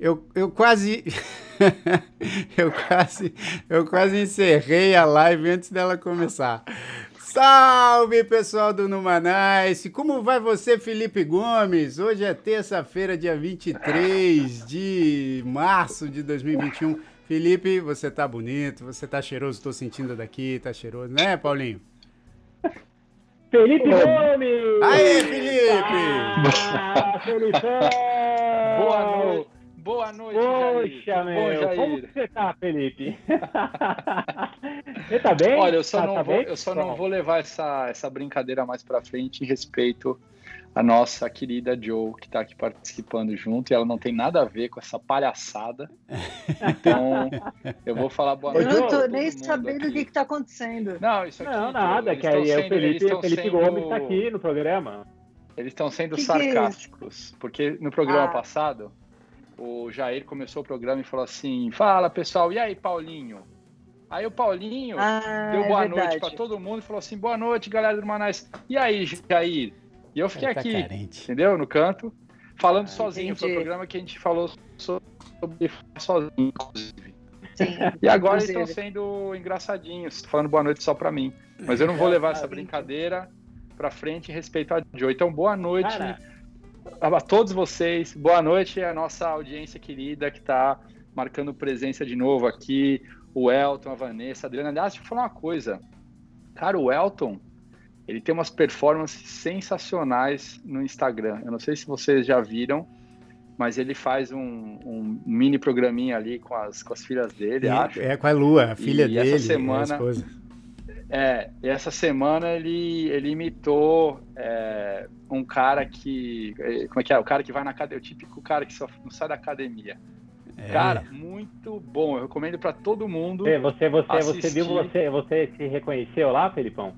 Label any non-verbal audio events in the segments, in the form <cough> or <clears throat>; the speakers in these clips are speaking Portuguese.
Eu, eu quase. <laughs> eu quase. Eu quase encerrei a live antes dela começar. Salve pessoal do Numanice! Como vai você, Felipe Gomes? Hoje é terça-feira, dia 23 de março de 2021. Felipe, você tá bonito, você tá cheiroso, tô sentindo daqui, tá cheiroso, né, Paulinho? Felipe Gomes! Aê, Felipe! Ah, Felipão! Boa noite! Boa noite, Poxa, Jair. meu, Bom, Jair. como que você tá, Felipe? <laughs> você tá bem? Olha, eu só, Tá- não, tá vou, bem? eu só não vou levar essa, essa brincadeira mais pra frente em respeito à nossa querida Joe, que tá aqui participando junto, e ela não tem nada a ver com essa palhaçada. Então, <laughs> eu vou falar boa Eu noite. Joe, não tô nem sabendo o que que tá acontecendo. Não, isso aqui. Não, nada, que aí é o sendo- Felipe, o Felipe sendo- Gomes tá aqui no programa. Eles estão sendo Que que é sarcásticos, porque no programa Ah. passado, o Jair começou o programa e falou assim: Fala pessoal, e aí, Paulinho? Aí o Paulinho Ah, deu é boa verdade. noite pra todo mundo e falou assim: Boa noite, galera do Manais. E aí, Jair? E eu fiquei tá aqui, carente. entendeu? No canto, falando Ah, sozinho. Foi o entendi. programa que a gente falou sobre sozinho, inclusive. Sim. E agora eles estão sendo engraçadinhos, falando boa noite só pra mim. Mas eu não vou levar essa brincadeira pra frente em respeito a Joe. Então, boa noite Cara, a todos vocês. Boa noite à nossa audiência querida que está marcando presença de novo aqui. O Elton, a Vanessa, a Adriana. Aliás, deixa eu falar uma coisa. Cara, o Elton, ele tem umas performances sensacionais no Instagram. Eu não sei se vocês já viram, mas ele faz um, um mini programinha ali com as, com as filhas dele, acho. E- É com a Lua, a filha E essa dele, semana- a esposa. É, e essa semana ele, ele imitou é, um cara que. eh, Como é que é? O cara que vai na academia, o típico cara que só não sai da academia. É. Cara, muito bom. Eu recomendo pra todo mundo. você, você, você, você Assistir. viu, você, você se reconheceu lá, Felipão?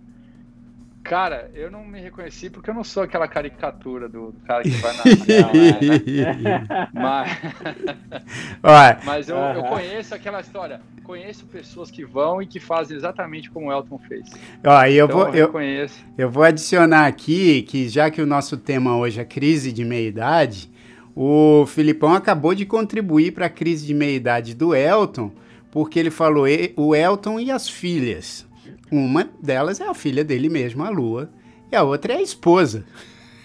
Cara, eu não me reconheci porque eu não sou aquela caricatura do, do cara que vai na. <laughs> mas <laughs> Olha, mas eu, eu Aham. conheço aquela história. Conheço pessoas que vão e que fazem exatamente como o Elton fez. ó, eu então, vou, eu eu, reconheço. eu vou adicionar aqui que já que o nosso tema hoje é crise de meia-idade, o Filipão acabou de contribuir para a crise de meia-idade do Elton, porque ele falou o Elton e as filhas. Uma delas é a filha dele mesmo, a Lua, e a outra é a esposa.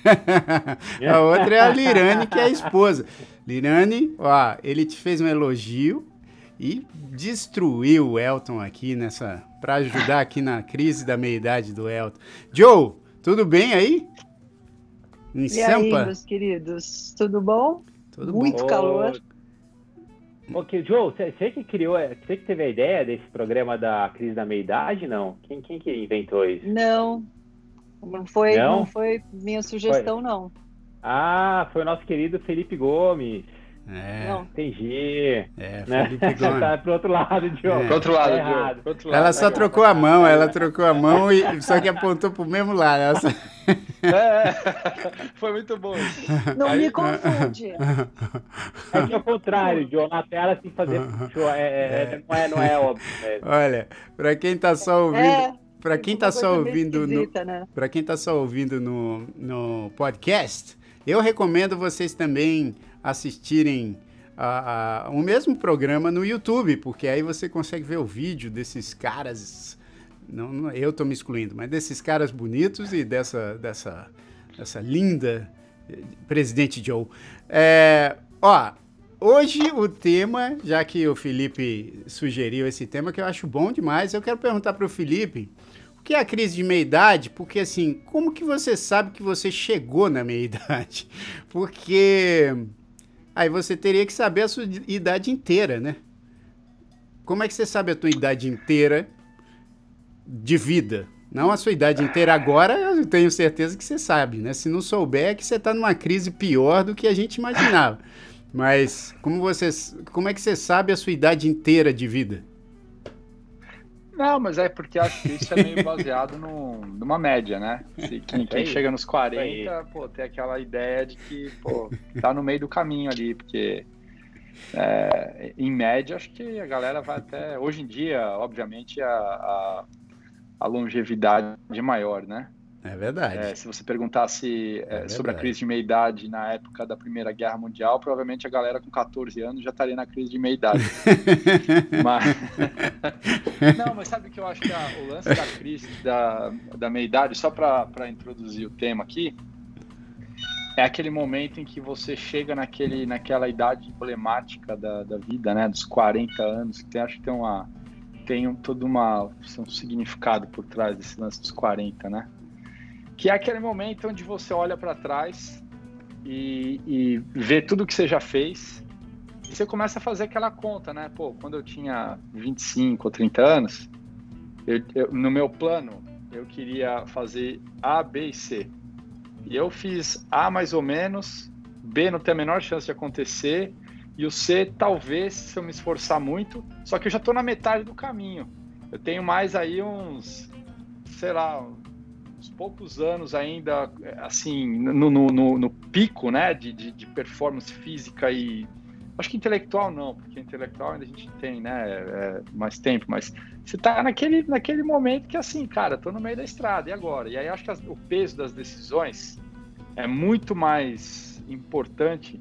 <laughs> a outra é a Lirane, que é a esposa. Lirane, ó, ele te fez um elogio e destruiu o Elton aqui nessa para ajudar aqui na crise da meia-idade do Elton. Joe, tudo bem aí? Em E aí, Sampa? meus queridos, tudo bom? Tudo muito bom. calor. Ok, Joe, você que criou, você que teve a ideia desse programa da crise da meia-idade, não? Quem, quem que inventou isso? Não, não foi, Não? não foi minha sugestão, não. Ah, foi o nosso querido Felipe Gomes. É, Não. Entendi. é, Né? <laughs> Tá pro outro lado, Joe. É. Pro outro lado, Tá Diogo, errado. pro outro lado. Ela só trocou a mão, ela trocou a mão e só que apontou pro mesmo lado. Ela só- É, <laughs> <laughs> foi muito bom. isso. Não Aí- me confunde. É que é o contrário, Joe. Na tela tem que fazer. Joe, é, é, é, não é, não é óbvio. É. Olha, para quem tá só ouvindo, É, para quem tá uma só ouvindo no, né? Para quem está só ouvindo no, no podcast, eu recomendo vocês também assistirem a, a- o mesmo programa no YouTube, porque aí você consegue ver o vídeo desses caras. Não, não- eu estou me excluindo, mas desses caras bonitos e dessa, dessa, dessa linda eh, presidente Joe. É, ó, hoje o tema, já que o Felipe sugeriu esse tema, que eu acho bom demais, eu quero perguntar para o Felipe. O que é a crise de meia-idade? Porque, assim, como que você sabe que você chegou na meia-idade? <laughs> Porque aí você teria que saber a sua idade inteira, né? Como é que você sabe a tua idade inteira de vida? Não a sua idade inteira agora, eu tenho certeza que você sabe, né? Se não souber, é que você está numa crise pior do que a gente imaginava. Mas como você, como é que você sabe a sua idade inteira de vida? Não, mas é porque acho que isso é meio baseado no, numa média, né? Se, <laughs> quem, quem chega nos 40, pô, tem aquela ideia de que, pô, tá no meio do caminho ali, porque é, em média, acho que a galera vai até. Hoje em dia, obviamente, a, a, a longevidade é maior, né? É verdade. É, se você perguntasse é, é sobre a crise de meia-idade na época da Primeira Guerra Mundial, provavelmente a galera com 14 anos já estaria na crise de meia-idade. <laughs> mas... <laughs> Não, mas sabe o que eu acho que a, o lance da crise da, da meia-idade, só para introduzir o tema aqui, é aquele momento em que você chega naquele, naquela idade emblemática da, da vida, né? Dos 40 anos, que tem, acho que tem uma tem todo uma, um significado por trás desse lance dos 40, né? Que é aquele momento onde você olha para trás e, e vê tudo que você já fez e você começa a fazer aquela conta, né? Pô, quando eu tinha 25 ou 30 anos, eu, eu, no meu plano, eu queria fazer A, B e C. E eu fiz A mais ou menos, B não tem a menor chance de acontecer, e o C talvez se eu me esforçar muito, só que eu já estou na metade do caminho. Eu tenho mais aí uns, sei lá, poucos anos ainda, assim, no, no, no, no pico, né, de, de, de, performance física e acho que intelectual não, porque intelectual ainda a gente tem, né, é, mais tempo, mas você está naquele, naquele momento que assim, cara, estou no meio da estrada, e agora? E aí acho que as, o peso das decisões é muito mais importante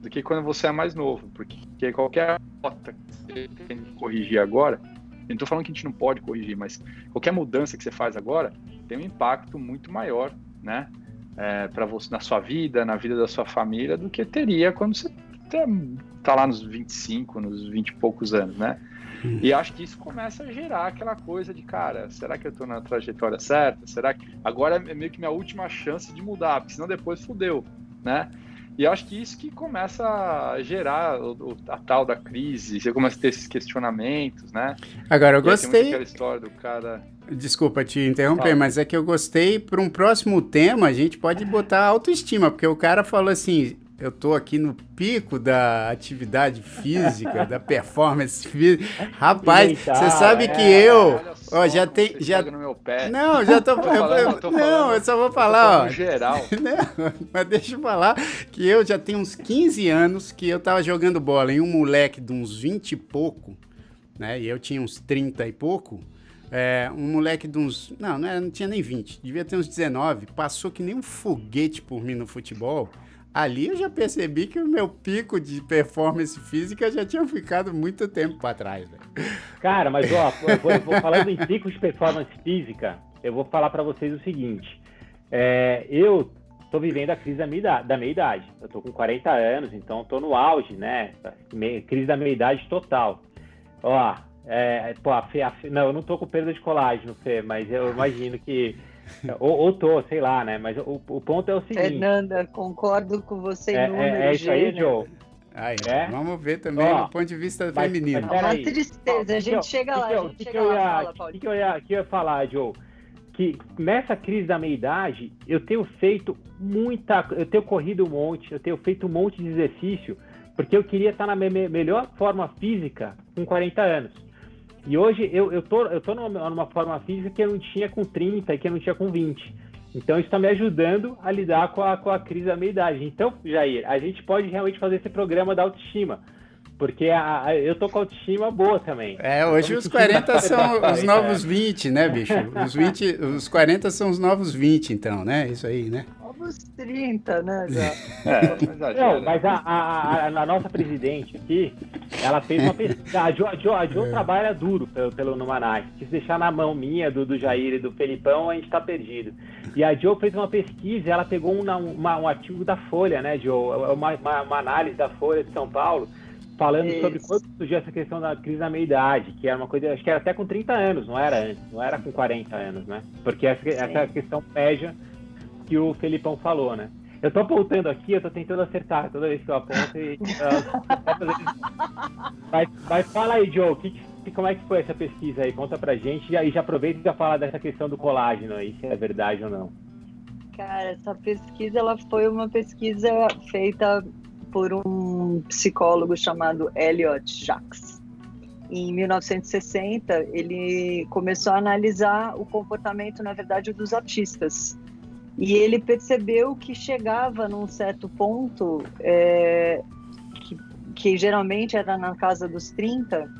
do que quando você é mais novo, porque qualquer rota que você tem que corrigir agora, eu não estou falando que a gente não pode corrigir, mas qualquer mudança que você faz agora tem um impacto muito maior, né? É, para você na sua vida, na vida da sua família, do que teria quando você está lá nos 25, nos 20 e poucos anos, né? Uhum. E acho que isso começa a gerar aquela coisa de, cara, será que eu estou na trajetória certa? Será que agora é meio que minha última chance de mudar, porque senão depois fudeu, né? E acho que isso que começa a gerar o, a tal da crise, você começa a ter esses questionamentos, né? Agora, eu gostei. Aquela história do cara. Desculpa te interromper, Fala. mas é que eu gostei. Para um próximo tema, a gente pode botar autoestima, porque o cara falou assim: eu tô aqui no pico da atividade física, da performance física. Rapaz, você sabe é, que eu, ó, já tem, já Não, já tô, tô falando, eu, tô não, eu só vou falar, ó. geral. <laughs> Não, mas deixa eu falar que eu já tenho uns 15 anos que eu tava jogando bola em um moleque de uns 20 e pouco, né? E eu tinha uns 30 e pouco. É, um moleque de uns. Não, não, era, não tinha nem 20, devia ter uns 19. Passou que nem um foguete por mim no futebol. Ali eu já percebi que o meu pico de performance física já tinha ficado muito tempo para trás. Véio. Cara, mas ó, eu vou, falando em pico de performance física, eu vou falar para vocês o seguinte: é, eu tô vivendo a crise da minha, da meia idade. Eu tô com 40 anos, então tô no auge, né? Crise da meia idade total. Ó, é, pô, a Fê, a Fê, não, eu não tô com perda de colágeno, Fê, mas eu imagino que ou, ou tô, sei lá, né? Mas o, o ponto é o seguinte. Fernanda, concordo com você é, número é, é isso aí, Joe. Aí, é? Vamos ver também Ó, do ponto de vista mas, feminino. Mas, é uma tristeza, a gente chega lá, a gente chega lá. O que, que, eu ia, que eu ia falar, Joe? Que nessa crise da meia-idade, eu tenho feito muita... Eu tenho corrido um monte, eu tenho feito um monte de exercício, porque eu queria estar na me melhor forma física com 40 anos. E hoje eu, eu, tô, eu tô numa, numa forma física que eu não tinha com 30 e que eu não tinha com 20. Então isso está me ajudando a lidar com a, com a crise da meia-idade. Então, Jair, a gente pode realmente fazer esse programa da autoestima. Porque a, a, eu tô com autoestima boa também. É, hoje os 40 <laughs> são os novos 20, né, bicho? Os, 20, os 40 são os novos 20, então, né? Isso aí, né? Novos 30, né, já. <laughs> É, não, mas a, a, a, nossa presidente aqui, ela fez uma pesquisa. A Jo, a jo, a jo é. trabalha duro pelo, pelo Numanac. Se deixar na mão minha, do, do Jair e do Felipão, a gente tá perdido. E a Jo fez uma pesquisa, ela pegou um, uma, um artigo da Folha, né, Jo? Uma, uma, uma análise da Folha de São Paulo falando Isso. sobre quando surgiu essa questão da crise da meia-idade, que era uma coisa, acho que era até com 30 anos, não era antes, não era com 40 anos, né? Porque essa, essa questão média que o Felipão falou, né? Eu tô apontando aqui, eu tô tentando acertar toda vez que eu aponto e. Uh, mas, mas fala aí, Joe, que, que, como é que foi essa pesquisa aí? Conta pra gente e aí já aproveita e já fala dessa questão do colágeno aí, se é verdade ou não. Cara, essa pesquisa ela foi uma pesquisa feita por um psicólogo chamado Elliot Jacques. em 1960, ele começou a analisar o comportamento, na verdade, dos artistas. E ele percebeu que chegava num certo ponto, é, que, que geralmente era na casa dos 30,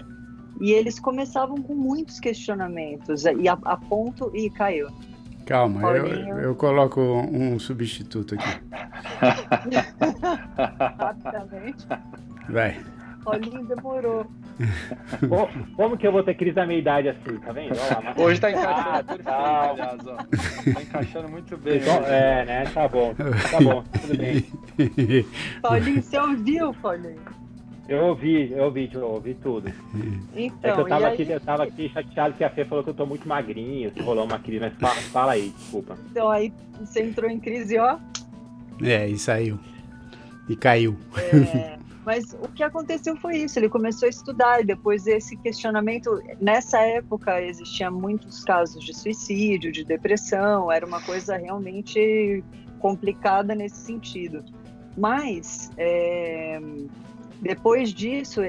e eles começavam com muitos questionamentos, e a, a ponto. e caiu. Calma, eu, eu, coloco um substituto aqui. Rapidamente. Vai. Paulinho demorou. Como, como, que eu vou ter crise da minha idade assim, tá vendo? Lá, Hoje tá encaixando ah, perfeito, tá. aliás. Tá encaixando muito bem. Então, é, né? Tá bom, tá bom, tudo bem. <laughs> Paulinho, você ouviu, Paulinho? Eu ouvi, eu ouvi, eu ouvi tudo. Então, é que eu tava, aqui, eu tava aqui chateado que a Fê falou que eu tô muito magrinho, que rolou uma crise, mas fala, fala aí, desculpa. Então aí você entrou em crise, ó. É, e saiu. E caiu. É, <laughs> mas o que aconteceu foi isso, ele começou a estudar e depois desse questionamento, nessa época existiam muitos casos de suicídio, de depressão, era uma coisa realmente complicada nesse sentido. Mas é, depois disso,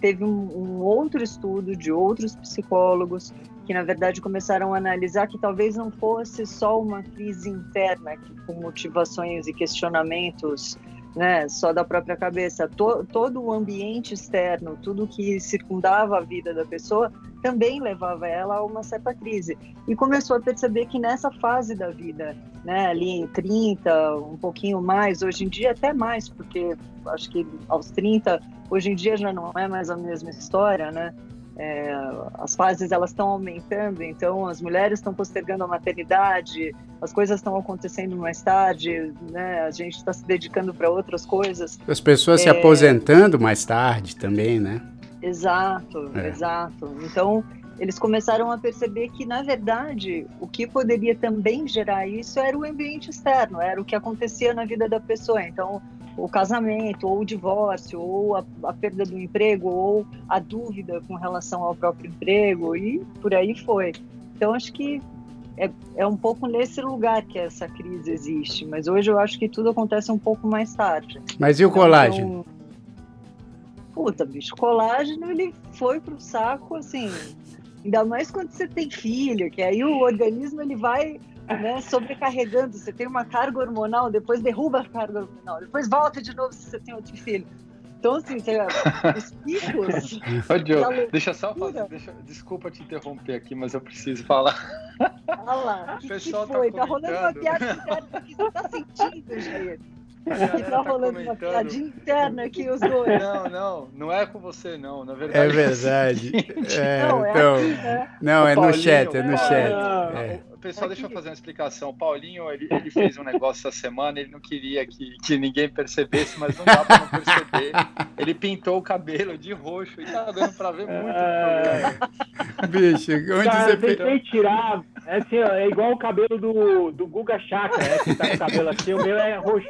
teve um, um, outro estudo de outros psicólogos que, na verdade, começaram a analisar que talvez não fosse só uma crise interna, com motivações e questionamentos né, só da própria cabeça. To, todo o ambiente externo, tudo que circundava a vida da pessoa, também levava ela a uma certa crise. E começou a perceber que nessa fase da vida, né, ali em 30, um pouquinho mais, hoje em dia até mais, porque acho que aos 30, hoje em dia já não é mais a mesma história, né? É, as fases elas estão aumentando, então as mulheres estão postergando a maternidade, as coisas estão acontecendo mais tarde, né? A gente está se dedicando para outras coisas. As pessoas é... se aposentando mais tarde também, né? Exato, é. exato. Então eles começaram a perceber que na verdade o que poderia também gerar isso era o ambiente externo, era o que acontecia na vida da pessoa. Então o casamento, ou o divórcio, ou a, a, perda do emprego, ou a dúvida com relação ao próprio emprego, e por aí foi. Então, acho que é, é um pouco nesse lugar que essa crise existe, mas hoje eu acho que tudo acontece um pouco mais tarde. Mas e o então, colágeno? Puta, bicho, colágeno ele foi pro saco, assim, ainda mais quando você tem filho, que aí o organismo ele vai né, sobrecarregando. Você tem uma carga hormonal, depois derruba a carga hormonal, depois volta de novo se você tem outro filho. Então, assim, você, <laughs> os picos. Ô, Joe, deixa só fazer. Deixa, desculpa te interromper aqui, mas eu preciso falar. Olha lá, <laughs> o que, que, tá foi? Tá, tá rolando uma piada que você tá sentindo, Jair. Que tá, tá rolando uma piadinha interna aqui, os dois. Não, não, não é com você, não. Na verdade. É verdade. É, não, é então, aqui, né? não, é no chat, é no chat. É pessoal, deixa eu fazer uma explicação. O Paulinho, ele, ele fez um negócio essa semana, ele não queria que, que ninguém percebesse, mas não dá pra não perceber. Ele pintou o cabelo de roxo e tá dando pra ver muito. É... Bicho, onde Cara, você tentei tirar. É, assim, ó, é igual o cabelo do, do Guga Chakra, né? Que tá com o cabelo assim, o meu é roxo.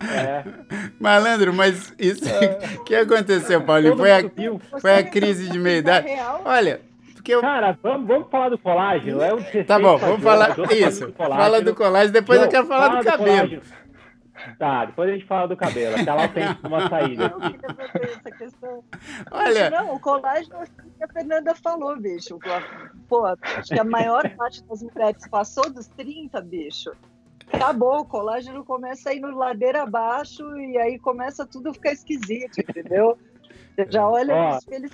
É. Malandro, mas isso é. <laughs> que aconteceu, Paulinho? Foi a, foi a crise de meia idade. Olha, porque eu... Cara, vamos, vamos falar do colágeno. É o <laughs> tá bom, vamos falar isso. Fala do colágeno, depois eu quero falar do, do cabelo. Tá, depois a gente fala do cabelo. Até lá tem <laughs> uma saída. Olha. Não, o colágeno é assim que a Fernanda falou, bicho. Pô, acho que a maior parte das mulheres passou dos 30, bicho. Acabou, o colágeno começa a ir no ladeira abaixo e aí começa tudo a ficar esquisito, entendeu? Você já olha Ó, no espelho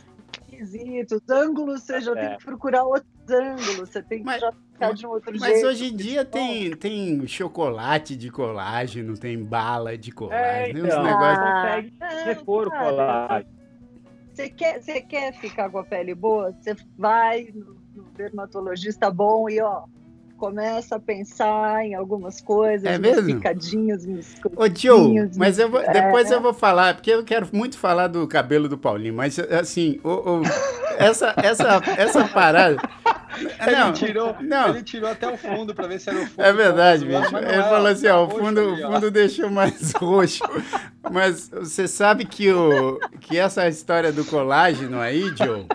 esquisitos, ângulos, você já é. tem que procurar outros ângulos, você tem que mas, já ficar de um outro mas jeito. Mas hoje em dia tem, tem chocolate de colágeno, tem bala de colágeno, é, então, negócios... consegue repor o colágeno. Você quer, você quer ficar com a pele boa? Você vai no, no dermatologista bom e ó, começa a pensar em algumas coisas, é mesmo? picadinhos, Ô tio, mas eu vou, é, depois eu vou falar, porque eu quero muito falar do cabelo do Paulinho, mas assim, o, o, essa, essa, essa parada... Não, ele, tirou, não. ele tirou até o fundo para ver se era o fundo. É verdade, bicho. Ele é, falou assim, ó, o fundo, ó. fundo deixou mais <laughs> roxo. Mas você sabe que, o, que essa história do colágeno aí, Joe,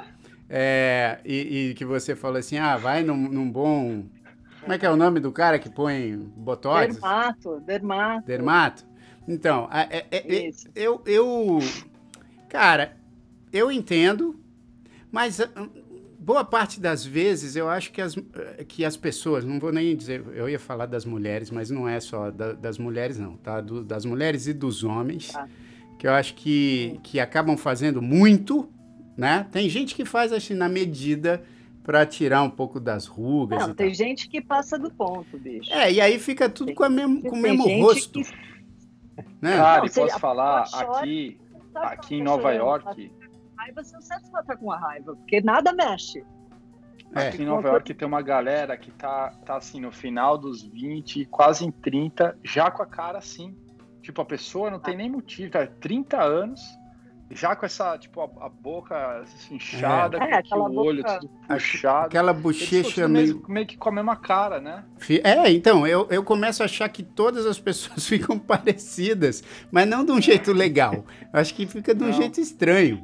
é, e, e, que você falou assim, ah, vai num, num bom como é que é o nome do cara que põe botóx? Dermato, dermato. Dermato? Então, é, é, é, eu, eu. Cara, eu entendo, mas ah, boa parte das vezes eu acho que as, que as pessoas, não vou nem dizer, eu ia falar das mulheres, mas não é só da, das mulheres, não, tá? Do, das mulheres e dos homens, ah. que eu acho que, que acabam fazendo muito, né? Tem gente que faz assim na medida para tirar um pouco das rugas. Não, tem tal. gente que passa do ponto, bicho. É, e aí fica tudo tem, com, a mesmo, com o mesmo rosto. Que... Né? Cara, e posso falar aqui, aqui em Nova York raiva, seu César vai estar com a raiva, porque nada mexe. É. Aqui em Nova York tem uma galera que tá, tá assim, no final dos 20, quase em 30, já com a cara assim. Tipo, a pessoa não tem nem motivo, tá? 30 anos, já com essa, tipo, a, a boca inchada, é. com é, o olho boca... tudo puxado. Aquela bochecha meio... meio que com a mesma cara, né? É, então, eu, eu começo a achar que todas as pessoas <laughs> ficam <laughs> parecidas, mas não de um jeito legal. Eu acho que fica de um não. jeito estranho.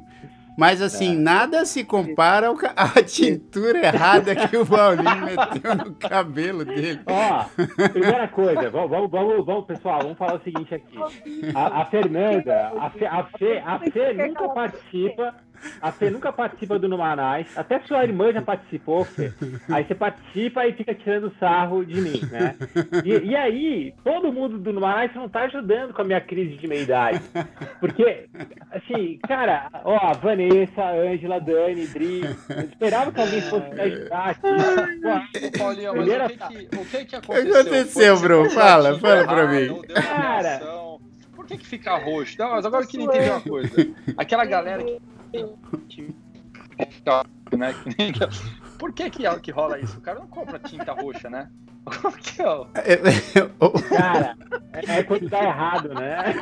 Mas assim, é. nada se compara <laughs> à tintura errada que o Paulinho meteu no cabelo dele. Ó, primeira coisa, vamos, vamos, vamos, pessoal, vamos falar o seguinte aqui. A, a Fernanda, a Fê, a Fê, a Fê nunca participa a Fê nunca participa do Numanais. Até sua irmã já participou, Fê. Aí você participa e fica tirando sarro de mim, né? E, e aí, todo mundo do Numanais não tá ajudando com a minha crise de meia-idade. Porque, assim, cara, ó, a Vanessa, a Ângela, Dani, Dri, eu esperava que alguém fosse me ajudar aqui. Pô, Paulinho, mas o que que, o que que aconteceu? O que aconteceu, bro? Fala, fala pra mim. Cara... Por que que fica roxo? Não, mas agora eu queria entender uma coisa. Aquela galera que né? Por que, que que rola isso? O cara não compra tinta roxa, né? É, é, cara, é, é quando tá errado, né?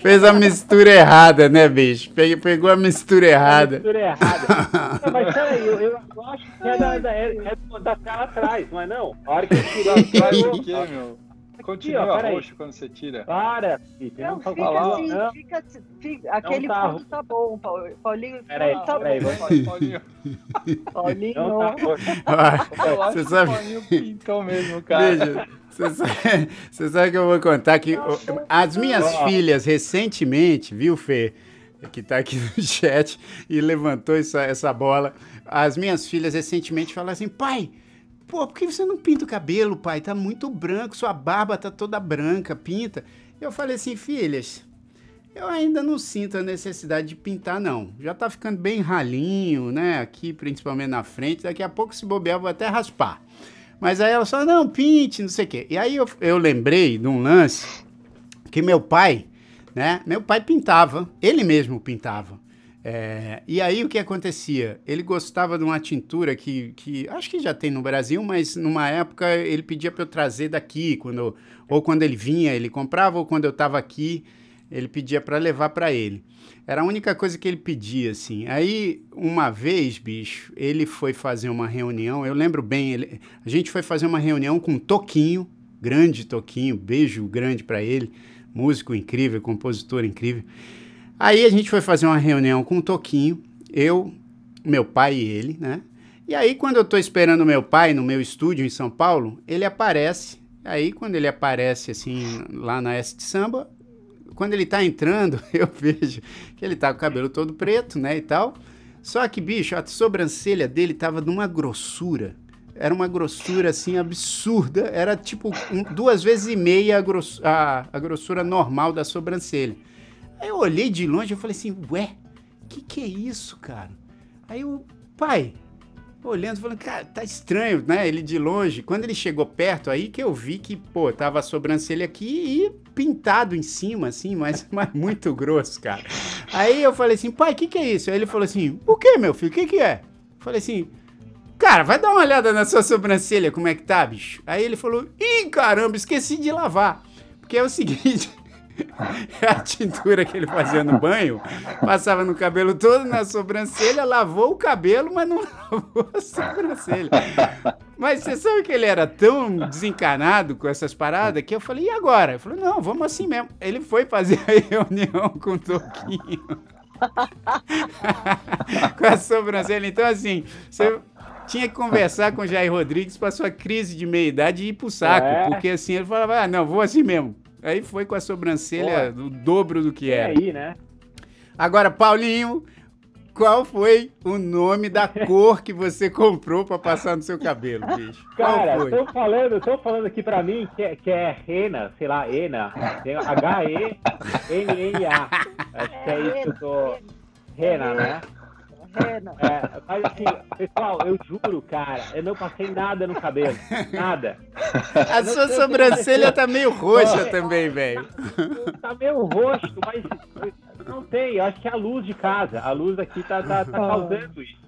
Fez a mistura errada, né, bicho? Pegou a mistura errada. A mistura errada. Não, mas peraí, eu, eu acho que é da, da, é, é da tela atrás, é não? A hora que <laughs> eu tiro atrás, o quê, meu? Continua Aqui, ó, roxo quando você tira. Para, filho. Não, não fica falar. assim, não. Fica, fica, aquele tá, ponto tá bom, Paulinho. Peraí, tá peraí, bom. Paulinho. <laughs> Paulinho. Não tá Eu acho você que sabe... o Paulinho pintou mesmo, cara. Veja, você sabe, <laughs> você sabe que eu vou contar que as minhas filhas recentemente, viu, Fê? Que tá aqui no <laughs> chat e levantou essa, essa bola. As minhas filhas recentemente falaram assim: pai, Pô, por que você não pinta o cabelo, pai? Tá muito branco, sua barba tá toda branca, pinta. Eu falei assim, filhas, eu ainda não sinto a necessidade de pintar, não. Já tá ficando bem ralinho, né? Aqui, principalmente na frente. Daqui a pouco, se bobear, vou até raspar. Mas aí ela falou, não, pinte, não sei o quê. E aí eu, eu lembrei de um lance que meu pai, né? Meu pai pintava, ele mesmo pintava. É, e aí o que acontecia? Ele gostava de uma tintura que, que acho que já tem no Brasil, mas numa época ele pedia para eu trazer daqui, quando, ou quando ele vinha, ele comprava, ou quando eu estava aqui, ele pedia para levar para ele. Era a única coisa que ele pedia, assim. Aí, uma vez, bicho, ele foi fazer uma reunião, eu lembro bem, ele, a gente foi fazer uma reunião com um Toquinho, grande Toquinho, beijo grande para ele, músico incrível, compositor incrível. Aí a gente foi fazer uma reunião com o Toquinho, eu, meu pai e ele, né? E aí, quando eu tô esperando meu pai no meu estúdio em São Paulo, ele aparece. Aí, quando ele aparece, assim, lá na S de Samba, quando ele tá entrando, <laughs> eu vejo que ele tá com o cabelo todo preto, né, e tal. Só que, bicho, a sobrancelha dele tava de uma grossura. Era uma grossura, assim, absurda. Era, tipo, um, duas vezes e meia a, gross a, a grossura normal da sobrancelha. Aí eu olhei de longe e falei assim, ué, que que é isso, cara? Aí o pai, olhando, falando, cara, tá estranho, né? Ele de longe. Quando ele chegou perto, aí que eu vi que, pô, tava a sobrancelha aqui e pintado em cima, assim, mas, <laughs> mas muito grosso, cara. Aí eu falei assim, pai, que que é isso? Aí ele falou assim, o que, meu filho? O que que é? Eu falei assim, cara, vai dar uma olhada na sua sobrancelha, como é que tá, bicho? Aí ele falou, ih, caramba, esqueci de lavar. Porque é o seguinte, <laughs> a tintura que ele fazia no banho, passava no cabelo todo, na sobrancelha, lavou o cabelo, mas não <laughs> lavou a sobrancelha. Mas você sabe que ele era tão desencanado com essas paradas que eu falei, e agora? Ele falou, não, vamos assim mesmo. Ele foi fazer a reunião com o Toquinho. <laughs> com a sobrancelha. Então, assim, você tinha que conversar com o Jair Rodrigues para sua crise de meia-idade e ir pro saco. É. Porque assim, ele falava, ah, não, vou assim mesmo. Aí foi com a sobrancelha do dobro do que era. aí, né? Agora, Paulinho, qual foi o nome da <laughs> cor que você comprou para passar no seu cabelo, bicho? Cara, estão falando, estão falando aqui para mim que é, que é Rena, sei lá, Ena, H-E-N-N-A. Acho que é isso que eu tô... Rena, né? É, mas assim, pessoal, eu juro, cara, eu não passei nada no cabelo. Nada. A sua sobrancelha tá meio roxa também, velho. Tá meio roxo, mas não tem. Eu acho que é a luz de casa. A luz aqui tá, tá, tá causando isso.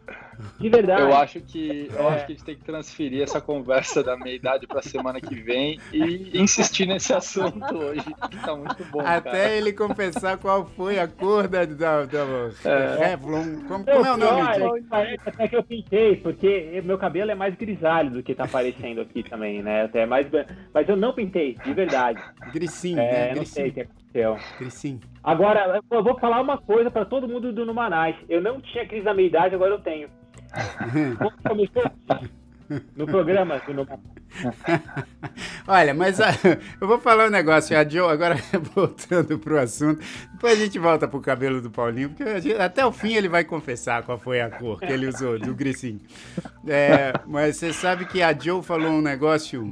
De verdade. Eu acho que eu é. acho que a gente tem que transferir essa conversa da meia idade para semana que vem e insistir nesse assunto hoje, que tá muito bom. Até cara. ele confessar qual foi a cor da, da, da é. Revlon. Como, como é o nome? Parece até que eu pintei, porque meu cabelo é mais grisalho do que tá aparecendo aqui também, né? Até mais, mas eu não pintei, de verdade. Grisinho, é, né? Não Grisinho. sei o que aconteceu. Grisinho. Agora, eu vou falar uma coisa para todo mundo do Numanais. Eu não tinha crise da meia idade, agora eu tenho. <laughs> no programa do. Olha, mas a, eu vou falar um negócio, a Joe, agora <laughs> voltando pro assunto, depois a gente volta pro cabelo do Paulinho, porque gente, até o fim ele vai confessar qual foi a cor que ele usou, do grisinho. É, mas você sabe que a Joe falou um negócio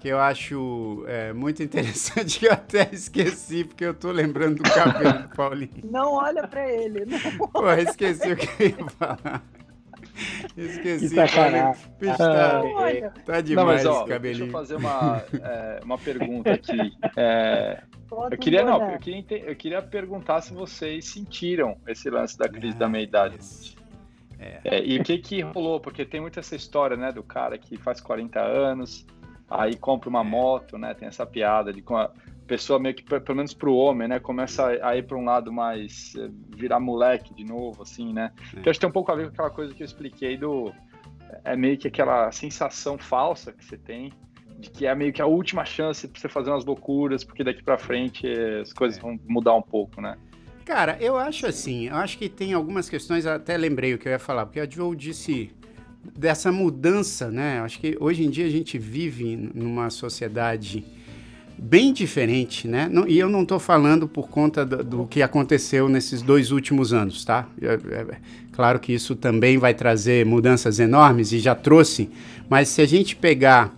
que eu acho é, muito interessante, <laughs> que eu até esqueci, porque eu tô lembrando do cabelo do Paulinho. Não olha pra ele. Não. Pô, esqueci o que eu ia falar. Esqueci. Que sacanagem. Bicho, tá, tá demais não, mas, ó, esse cabelinho. Deixa eu fazer uma, <laughs> é, uma pergunta aqui. É, eu queria, não, eu queria, eu queria perguntar se vocês sentiram esse lance da crise da meia-idade. É. É, e o que que rolou? Porque tem muita essa história, né, do cara que faz 40 anos, aí compra uma moto, né? Tem essa piada de com a pessoa meio que, pelo menos para o homem, né? Começa a ir para um lado mais eh, virar moleque de novo, assim, né? É. Que acho que tem um pouco a ver com aquela coisa que eu expliquei do é meio que aquela sensação falsa que você tem de que é meio que a última chance para você fazer umas loucuras, porque daqui para frente as coisas é. vão mudar um pouco, né? Cara, eu acho assim, eu acho que tem algumas questões, até lembrei o que eu ia falar, porque a Joe disse dessa mudança, né? Acho que hoje em dia a gente vive numa sociedade bem diferente, né? Não, e eu não estou falando por conta do, do, que aconteceu nesses dois últimos anos, tá? É, é, claro que isso também vai trazer mudanças enormes e já trouxe, mas se a gente pegar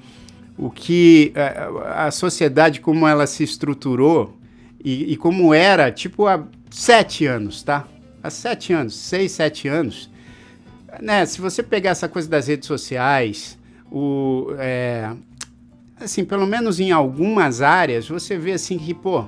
o que é, a, sociedade como ela se estruturou e, e como era, tipo há sete anos, tá? Há sete anos, seis, sete anos, né, se você pegar essa coisa das redes sociais, o, é, assim, pelo menos em algumas áreas, você vê assim que, pô,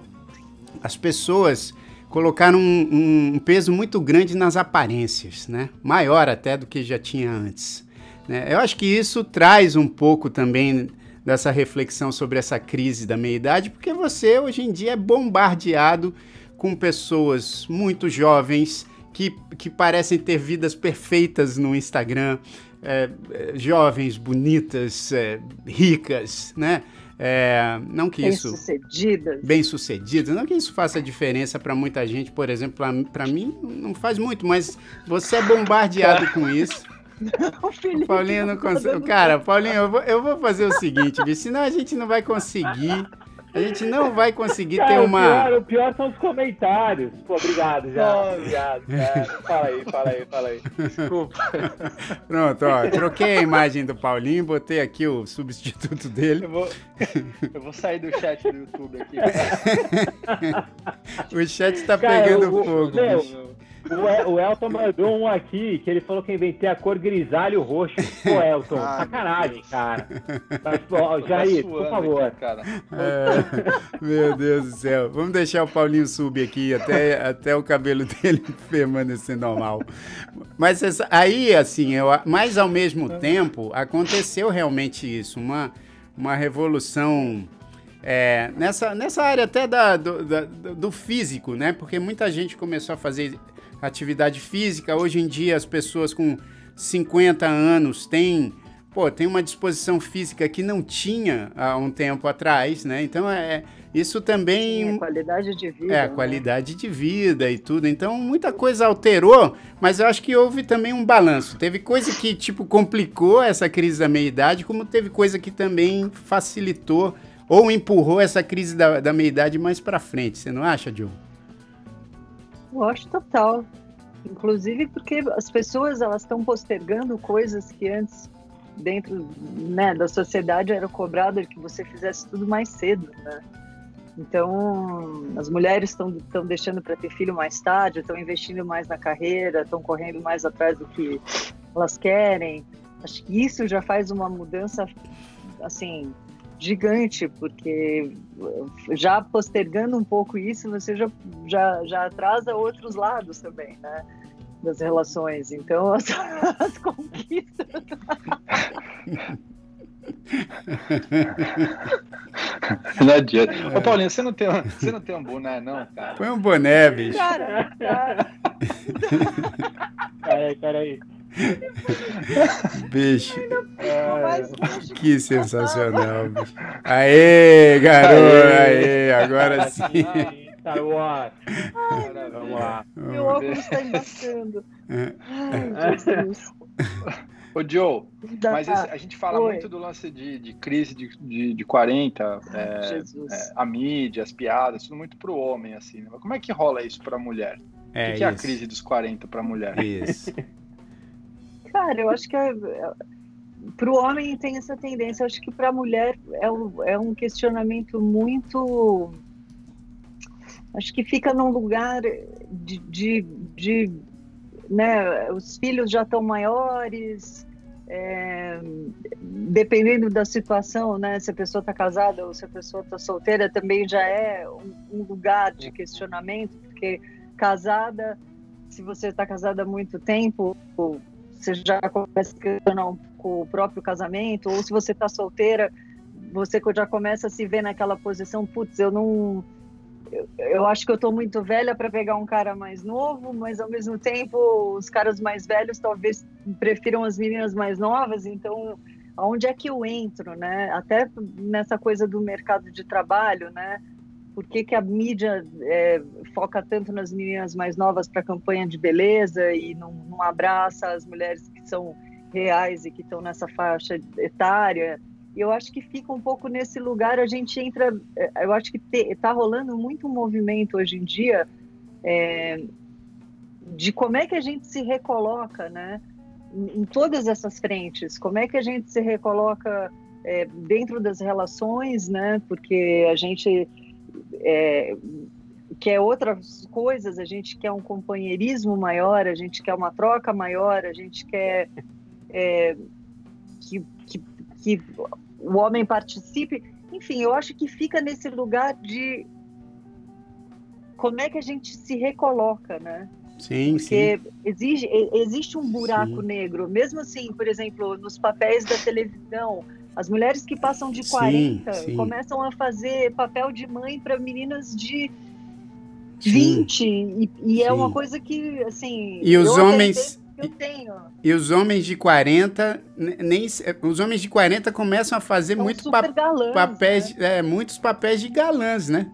as pessoas colocaram um, um peso muito grande nas aparências, né? Maior até do que já tinha antes. Né? Eu acho que isso traz um pouco também dessa reflexão sobre essa crise da meia-idade, porque você hoje em dia é bombardeado com pessoas muito jovens que, que parecem ter vidas perfeitas no Instagram, é, é, jovens, bonitas, é, ricas, né? É, não que bem isso sucedidas. bem sucedidas, não que isso faça diferença para muita gente, por exemplo, para mim não faz muito, mas você é bombardeado com isso. <laughs> Não, Felipe, Paulinho não consegue. Cara, Paulinho, eu vou, eu vou fazer o seguinte, senão a gente não vai conseguir a gente não vai conseguir cara, ter uma. O pior, o pior, são os comentários. Pô, obrigado já. obrigado, cara. Fala aí, fala aí, fala aí. Desculpa. Pronto, ó. Troquei a imagem do Paulinho, botei aqui o substituto dele. Eu vou, eu vou sair do chat do YouTube aqui. <laughs> o chat tá cara, pegando o, fogo. Meu, bicho. O, Elton mandou um aqui que ele falou que inventei a cor grisalho roxo. Pô, <laughs> Elton, ah, sacanagem, cara. <laughs> Mas, pô, Jair, tá por favor. Aqui, cara. <laughs> É, meu Deus do céu. Vamos deixar o Paulinho subir aqui até, até o cabelo dele permanecer normal. Mas aí, assim, eu, mas ao mesmo tempo, aconteceu realmente isso. Uma, uma revolução. É, nessa, nessa área até da, do, da, do físico, né? Porque muita gente começou a fazer atividade física. Hoje em dia, as pessoas com 50 anos têm, pô, têm uma disposição física que não tinha há um tempo atrás, né? Então, é, isso também... Sim, a qualidade de vida. É, a né? qualidade de vida e tudo. Então, muita coisa alterou, mas eu acho que houve também um balanço. Teve coisa que, tipo, complicou essa crise da meia-idade, como teve coisa que também facilitou ou empurrou essa crise da, da meia-idade mais para frente. Você não acha, Diogo? Eu acho total. Inclusive porque as pessoas elas estão postergando coisas que antes dentro né, da sociedade era cobrado que você fizesse tudo mais cedo, né? Então, as mulheres estão deixando para ter filho mais tarde, estão investindo mais na carreira, estão correndo mais atrás do que elas querem. Acho que isso já faz uma mudança, assim, gigante, porque já postergando um pouco isso, você já, já, já atrasa outros lados também, né? Das relações. Então, as, <laughs> as conquistas. <laughs> não adianta. É. Ô, Paulinho, você não, tem, você não tem um boné, não, cara? Põe um boné, bicho. Cara, cara. <laughs> Peraí, peraí. <laughs> Bicho. que sensacional, bicho. Aê, garoto, aê, agora sim. Star Wars. Vamos lá. Meu óculos está embaçando. É. Ai, Jesus. Ô, Joe, mas esse, a gente fala Oi. muito do lance de, de crise de, de, de 40, é, é, a mídia, as piadas, tudo muito pro homem, assim. Né? Mas como é que rola isso pra mulher? É, o que, que é a crise dos 40 pra mulher? Isso. <laughs> Cara, eu acho que é, é, para o homem tem essa tendência. Eu acho que para a mulher é um, é um questionamento muito. Acho que fica num lugar de, de, de né, os filhos já estão maiores, é, dependendo da situação, né, se a pessoa está casada ou se a pessoa está solteira, também já é um, um, lugar de questionamento, porque casada, se você está casada há muito tempo, você já começa a questionar um pouco o próprio casamento, ou se você está solteira, você já começa a se ver naquela posição, putz, eu não eu, eu acho que eu estou muito velha para pegar um cara mais novo, mas ao mesmo tempo os caras mais velhos talvez prefiram as meninas mais novas, então aonde é que eu entro, né? Até nessa coisa do mercado de trabalho, né? Por que, que a mídia é, foca tanto nas meninas mais novas para campanha de beleza e não, não abraça as mulheres que são reais e que estão nessa faixa etária? eu acho que fica um pouco nesse lugar, a gente entra, é, eu acho que está rolando muito um movimento hoje em dia é, de como é que a gente se recoloca, né? Em, todas essas frentes, como é que a gente se recoloca é, dentro das relações, né? Porque a gente é, quer outras coisas, a gente quer um companheirismo maior, a gente quer uma troca maior, a gente quer é, que, que, que o homem participe. Enfim, eu acho que fica nesse lugar de como é que a gente se recoloca, né? Sim, Porque sim. Exige, existe um buraco sim. negro, mesmo assim, por exemplo, nos papéis da televisão, as mulheres que passam de 40 sim, sim. começam a fazer papel de mãe para meninas de 20, e, e é uma coisa que, assim. E os homens eu tenho. E os homens de 40, nem os homens de 40 começam a fazer São muito pa galãs, papéis, né? é, muitos papéis de galãs, né?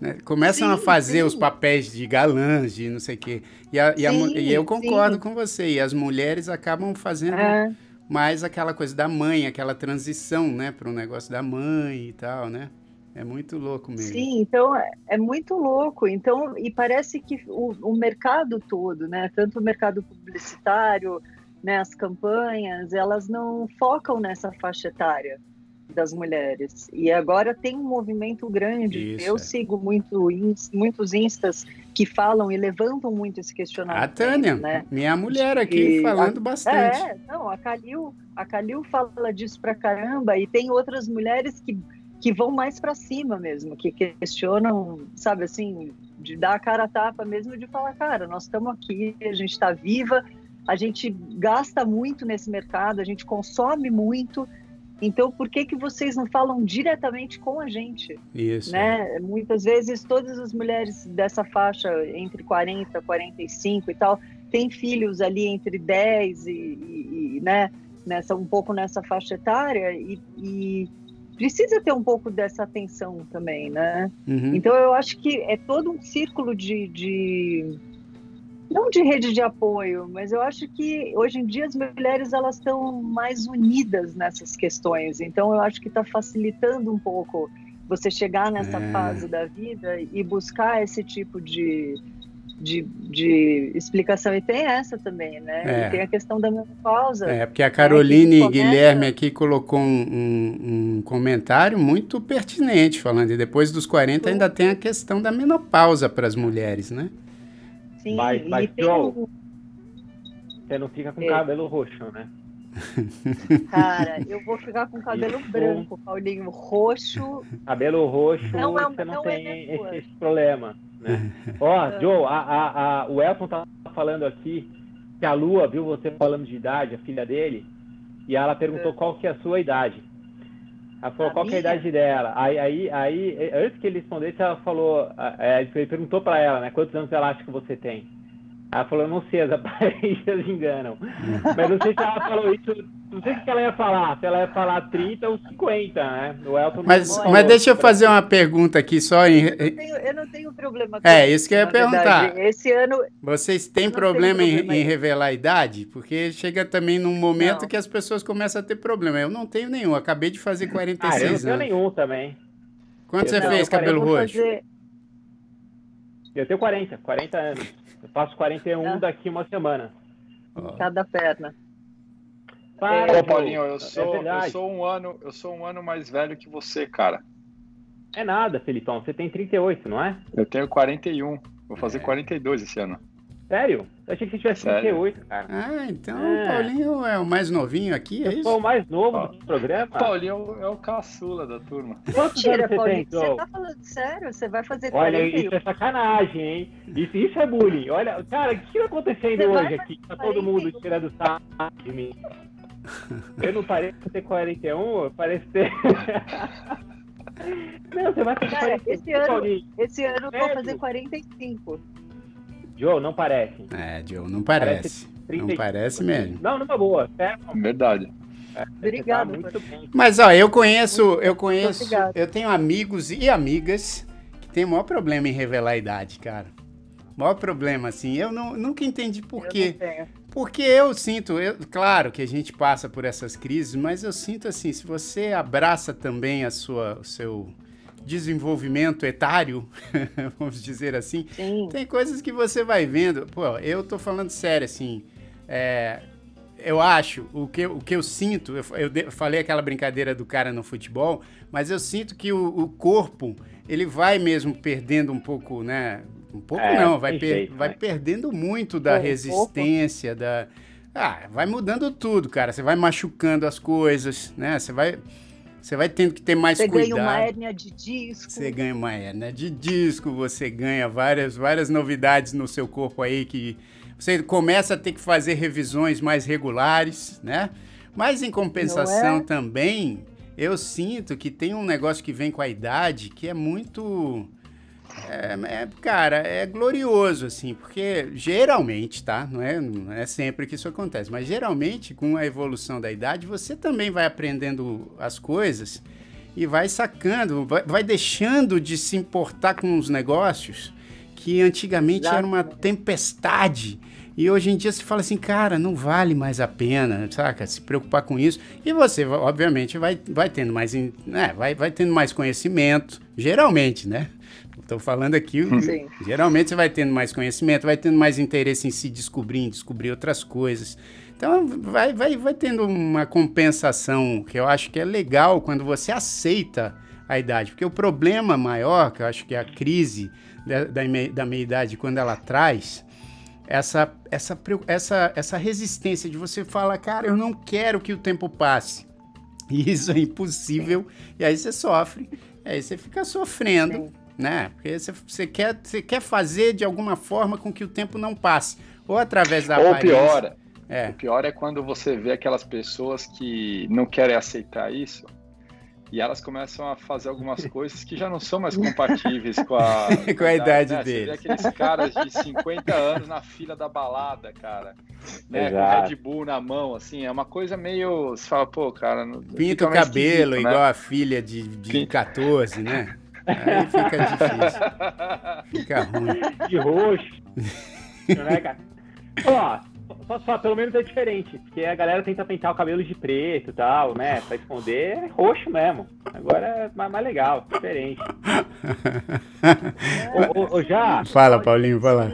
né? Começam sim, a fazer sim. os papéis de galãs, de não sei o quê. E, a, sim, e, a, e eu concordo com você. E as mulheres acabam fazendo é. Mais aquela coisa da mãe, aquela transição, né, para o negócio da mãe e tal, né? É muito louco mesmo. Sim, então é, é muito louco. Então, e parece que o, o mercado todo, né, tanto o mercado publicitário, né, as campanhas, elas não focam nessa faixa etária das mulheres. E agora tem um movimento grande. Isso, Eu é. sigo muito, muitos instas que falam e levantam muito esse questionamento. A Tânia, né? minha mulher aqui, e falando a, bastante. É, não, a Calil, a Calil fala disso pra caramba e tem outras mulheres que que vão mais para cima mesmo, que questionam, sabe assim, de dar a cara a tapa mesmo, de falar, cara, nós estamos aqui, a gente está viva, a gente gasta muito nesse mercado, a gente consome muito, então por que que vocês não falam diretamente com a gente? Isso. Né? Muitas vezes todas as mulheres dessa faixa entre 40, 45 e tal, têm filhos ali entre 10 e, e, e né, nessa um pouco nessa faixa etária e, e precisa ter um pouco dessa atenção também, né? Uhum. Então eu acho que é todo um círculo de, de, não de rede de apoio, mas eu acho que hoje em dia as mulheres elas estão mais unidas nessas questões. Então eu acho que está facilitando um pouco você chegar nessa é. fase da vida e buscar esse tipo de de, de explicação. E tem essa também, né? É. Tem a questão da menopausa. É, porque a Caroline né, Guilherme aqui colocou um, um, um, comentário muito pertinente, falando que depois dos 40 ainda tem a questão da menopausa para as mulheres, né? Sim, mas, mas Joe, você não fica com é. cabelo roxo, né? <laughs> Cara, eu vou ficar com cabelo Isso. branco, Paulinho. Roxo. Cabelo roxo, não é, você não, não tem é esse, esse, problema. Né? Ó, oh, Joe, a, a, a, o Elton tá falando aqui que a Lua viu você falando de idade, a filha dele, e ela perguntou é. qual que é a sua idade. Ela falou a qual é a idade dela. Aí, aí, aí, antes que ele respondesse, ela falou, é, ele perguntou para ela, né, quantos anos ela acha que você tem. Ela falou, não sei, as <laughs> aparências enganam. Mas não sei se ela falou isso, não sei o que ela ia falar, se ela ia falar 30 ou 50, né? O Elton mas, mas deixa eu fazer uma pergunta aqui só em... Eu não tenho, eu não tenho problema com É, isso que eu ia perguntar. Verdade. Esse ano... Vocês têm problema, problema em, em, revelar a idade? Porque chega também num momento não. que as pessoas começam a ter problema. Eu não tenho nenhum, acabei de fazer 46 ah, eu não tenho nenhum também. Quanto eu você fez, cabelo roxo? Fazer... Eu tenho 40, 40 anos. Eu faço 41 ah. daqui uma semana. Em cada perna. Para, Ô, Paulinho, eu é sou, é eu sou um ano, eu sou um ano mais velho que você, cara. É nada, Felipão. Você tem 38, não é? Eu tenho 41. Vou fazer é. 42 esse ano. Sério? Eu achei que você tivesse Sério? 38, cara. Ah, então é. o Paulinho é o mais novinho aqui, é isso? Eu sou o mais novo do programa. Paulinho é o caçula da turma. Quantos Mentira, você Paulinho, tem, você tá falando sério? Você vai fazer Olha, isso é sacanagem, hein? Isso, isso é bullying. Olha, cara, o que tá acontecendo você hoje aqui? Tá todo mundo tirando sarro de mim. Eu não pareço ter 41, eu pareço ter... Não, você vai Cara, 45, esse ano, Paulinho. esse ano eu vou fazer 45. Joe, não parece. É, Joe, não parece. parece não parece mesmo. Não, numa boa. É Verdade. É, Obrigado. Tá Mas ó, eu conheço, eu conheço, eu tenho amigos e amigas que tem o maior problema em revelar a idade, cara. O maior problema, assim, eu não, nunca entendi por quê. Porque eu sinto, eu, claro que a gente passa por essas crises, mas eu sinto assim, se você abraça também a sua, o seu desenvolvimento etário, <laughs> vamos dizer assim, Sim. tem coisas que você vai vendo. Pô, eu tô falando sério, assim. É, eu acho, o que, o que eu sinto, eu, eu, falei aquela brincadeira do cara no futebol, mas eu sinto que o, o corpo, ele vai mesmo perdendo um pouco, né? Um pouco é, não, vai, per, jeito, vai né? perdendo muito da resistência, da. Ah, vai mudando tudo, cara. Você vai machucando as coisas, né? Você vai você vai tendo que ter mais você cuidado. Você ganha uma hérnia de disco. Você ganha uma hérnia de disco, você ganha várias, várias novidades no seu corpo aí que você começa a ter que fazer revisões mais regulares, né? Mas em compensação é? também, eu sinto que tem um negócio que vem com a idade que é muito é, é, cara, é glorioso, assim, porque geralmente, tá? Não é, não é sempre que isso acontece, mas geralmente, com a evolução da idade, você também vai aprendendo as coisas e vai sacando, vai, vai deixando de se importar com os negócios que antigamente era uma tempestade. E hoje em dia se fala assim, cara, não vale mais a pena, saca? Se preocupar com isso. E você, obviamente, vai, vai tendo mais, né? vai, vai tendo mais conhecimento, geralmente, né? Estou falando aqui, Sim. geralmente você vai tendo mais conhecimento, vai tendo mais interesse em se descobrir, em descobrir outras coisas. Então vai, vai, vai tendo uma compensação que eu acho que é legal quando você aceita a idade. Porque o problema maior, que eu acho que é a crise da, da, da meia-idade, quando ela traz, essa, essa, essa, essa resistência de você falar, cara, eu não quero que o tempo passe. E isso é impossível. E aí você sofre, aí você fica sofrendo. Sim né? Porque você, quer, quer fazer de alguma forma com que o tempo não passe, ou através da ou aparência. pior, é. o pior é quando você vê aquelas pessoas que não querem aceitar isso e elas começam a fazer algumas <laughs> coisas que já não são mais compatíveis com a, <laughs> com a idade né? deles. Você vê aqueles caras de 50 anos na fila da balada, cara, né? Com Red Bull na mão, assim, é uma coisa meio. Você fala, pô, cara. Pinta o cabelo né? igual a filha de, de 14, né? Aí fica difícil. <laughs> Fica ruim. De roxo. né, cara? Ó, só, só, pelo menos é diferente, porque a galera tenta pintar o cabelo de preto e tal, né? Pra esconder, é roxo mesmo. Agora é mais, mais legal, diferente. <laughs> ô, ô, ô, já. Fala, Paulinho, fala.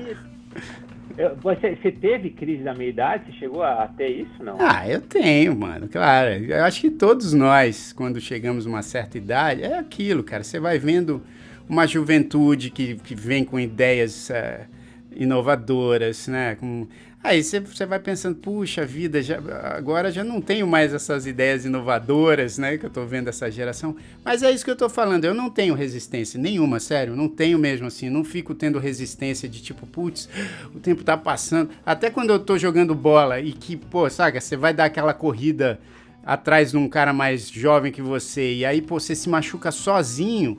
Você, você teve crise da meia-idade? Você chegou a, ter isso, não? Ah, eu tenho, mano, claro. Eu acho que todos nós, quando chegamos a uma certa idade, é aquilo, cara. Você vai vendo uma juventude que, que vem com ideias uh, inovadoras, né? Com, Aí você vai pensando, puxa vida, já, agora já não tenho mais essas ideias inovadoras, né? Que eu tô vendo essa geração. Mas é isso que eu tô falando, eu não tenho resistência nenhuma, sério, não tenho mesmo assim, não fico tendo resistência de tipo, putz, o tempo tá passando. Até quando eu tô jogando bola e que, pô, saca, você vai dar aquela corrida atrás de um cara mais jovem que você e aí, pô, você se machuca sozinho.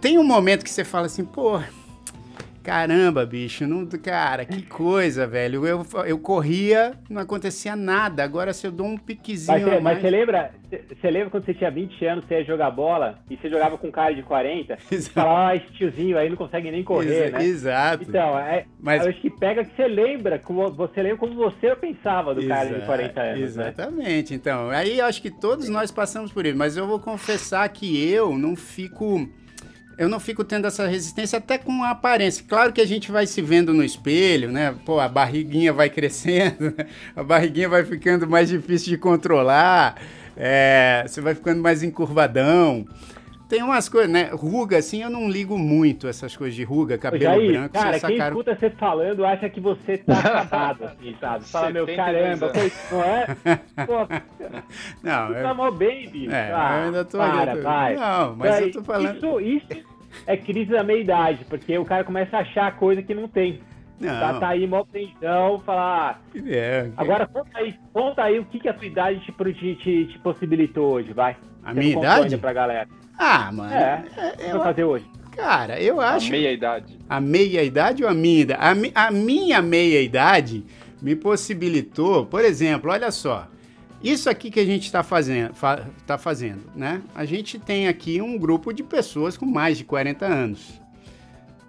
Tem um momento que você fala assim, pô, Caramba, bicho, não, cara, que coisa, velho. Eu, eu corria, não acontecia nada. Agora, se eu dou um piquezinho. Mas, mas você lembra, você lembra quando você tinha 20 anos, você ia jogar bola e você jogava com um cara de 40? <laughs> Exato. Falava, ah, esse tiozinho aí não consegue nem correr, Exa né? Exato. Então, é, mas... eu acho que pega que você lembra, como, você lembra como você pensava do cara de 40 anos. Né? Exatamente. Né? Então, aí eu acho que todos nós passamos por isso, mas eu vou confessar que eu não fico eu não fico tendo essa resistência até com a aparência. Claro que a gente vai se vendo no espelho, né? Pô, a barriguinha vai crescendo, <laughs> a barriguinha vai ficando mais difícil de controlar, é, você vai ficando mais encurvadão. Tem umas coisas, né? Ruga, assim, eu não ligo muito essas coisas de ruga, cabelo Jair, branco. Cara, quem cara... escuta você falando acha que você tá <laughs> acabado, assim, sabe? Fala, meu, caramba, não é? <laughs> Pô, não, eu... tá mó bicho. É, ah, eu ainda tô... Para, vai. Não, mas eu tô falando... Isso, isso é crise da meia-idade, porque o cara começa a achar coisa que não tem. Não. Tá, tá aí mó tensão, falar. Ah, é, agora conta aí, conta aí o que, que a tua idade te, te, te possibilitou hoje, vai. A minha idade? pra galera. Ah, mano. É, é o que eu... fazer hoje? Cara, eu acho. A meia idade. A meia idade ou a minha idade? A, mi... a minha meia idade me possibilitou, por exemplo, olha só. Isso aqui que a gente está fazendo, fa tá fazendo, né? A gente tem aqui um grupo de pessoas com mais de 40 anos.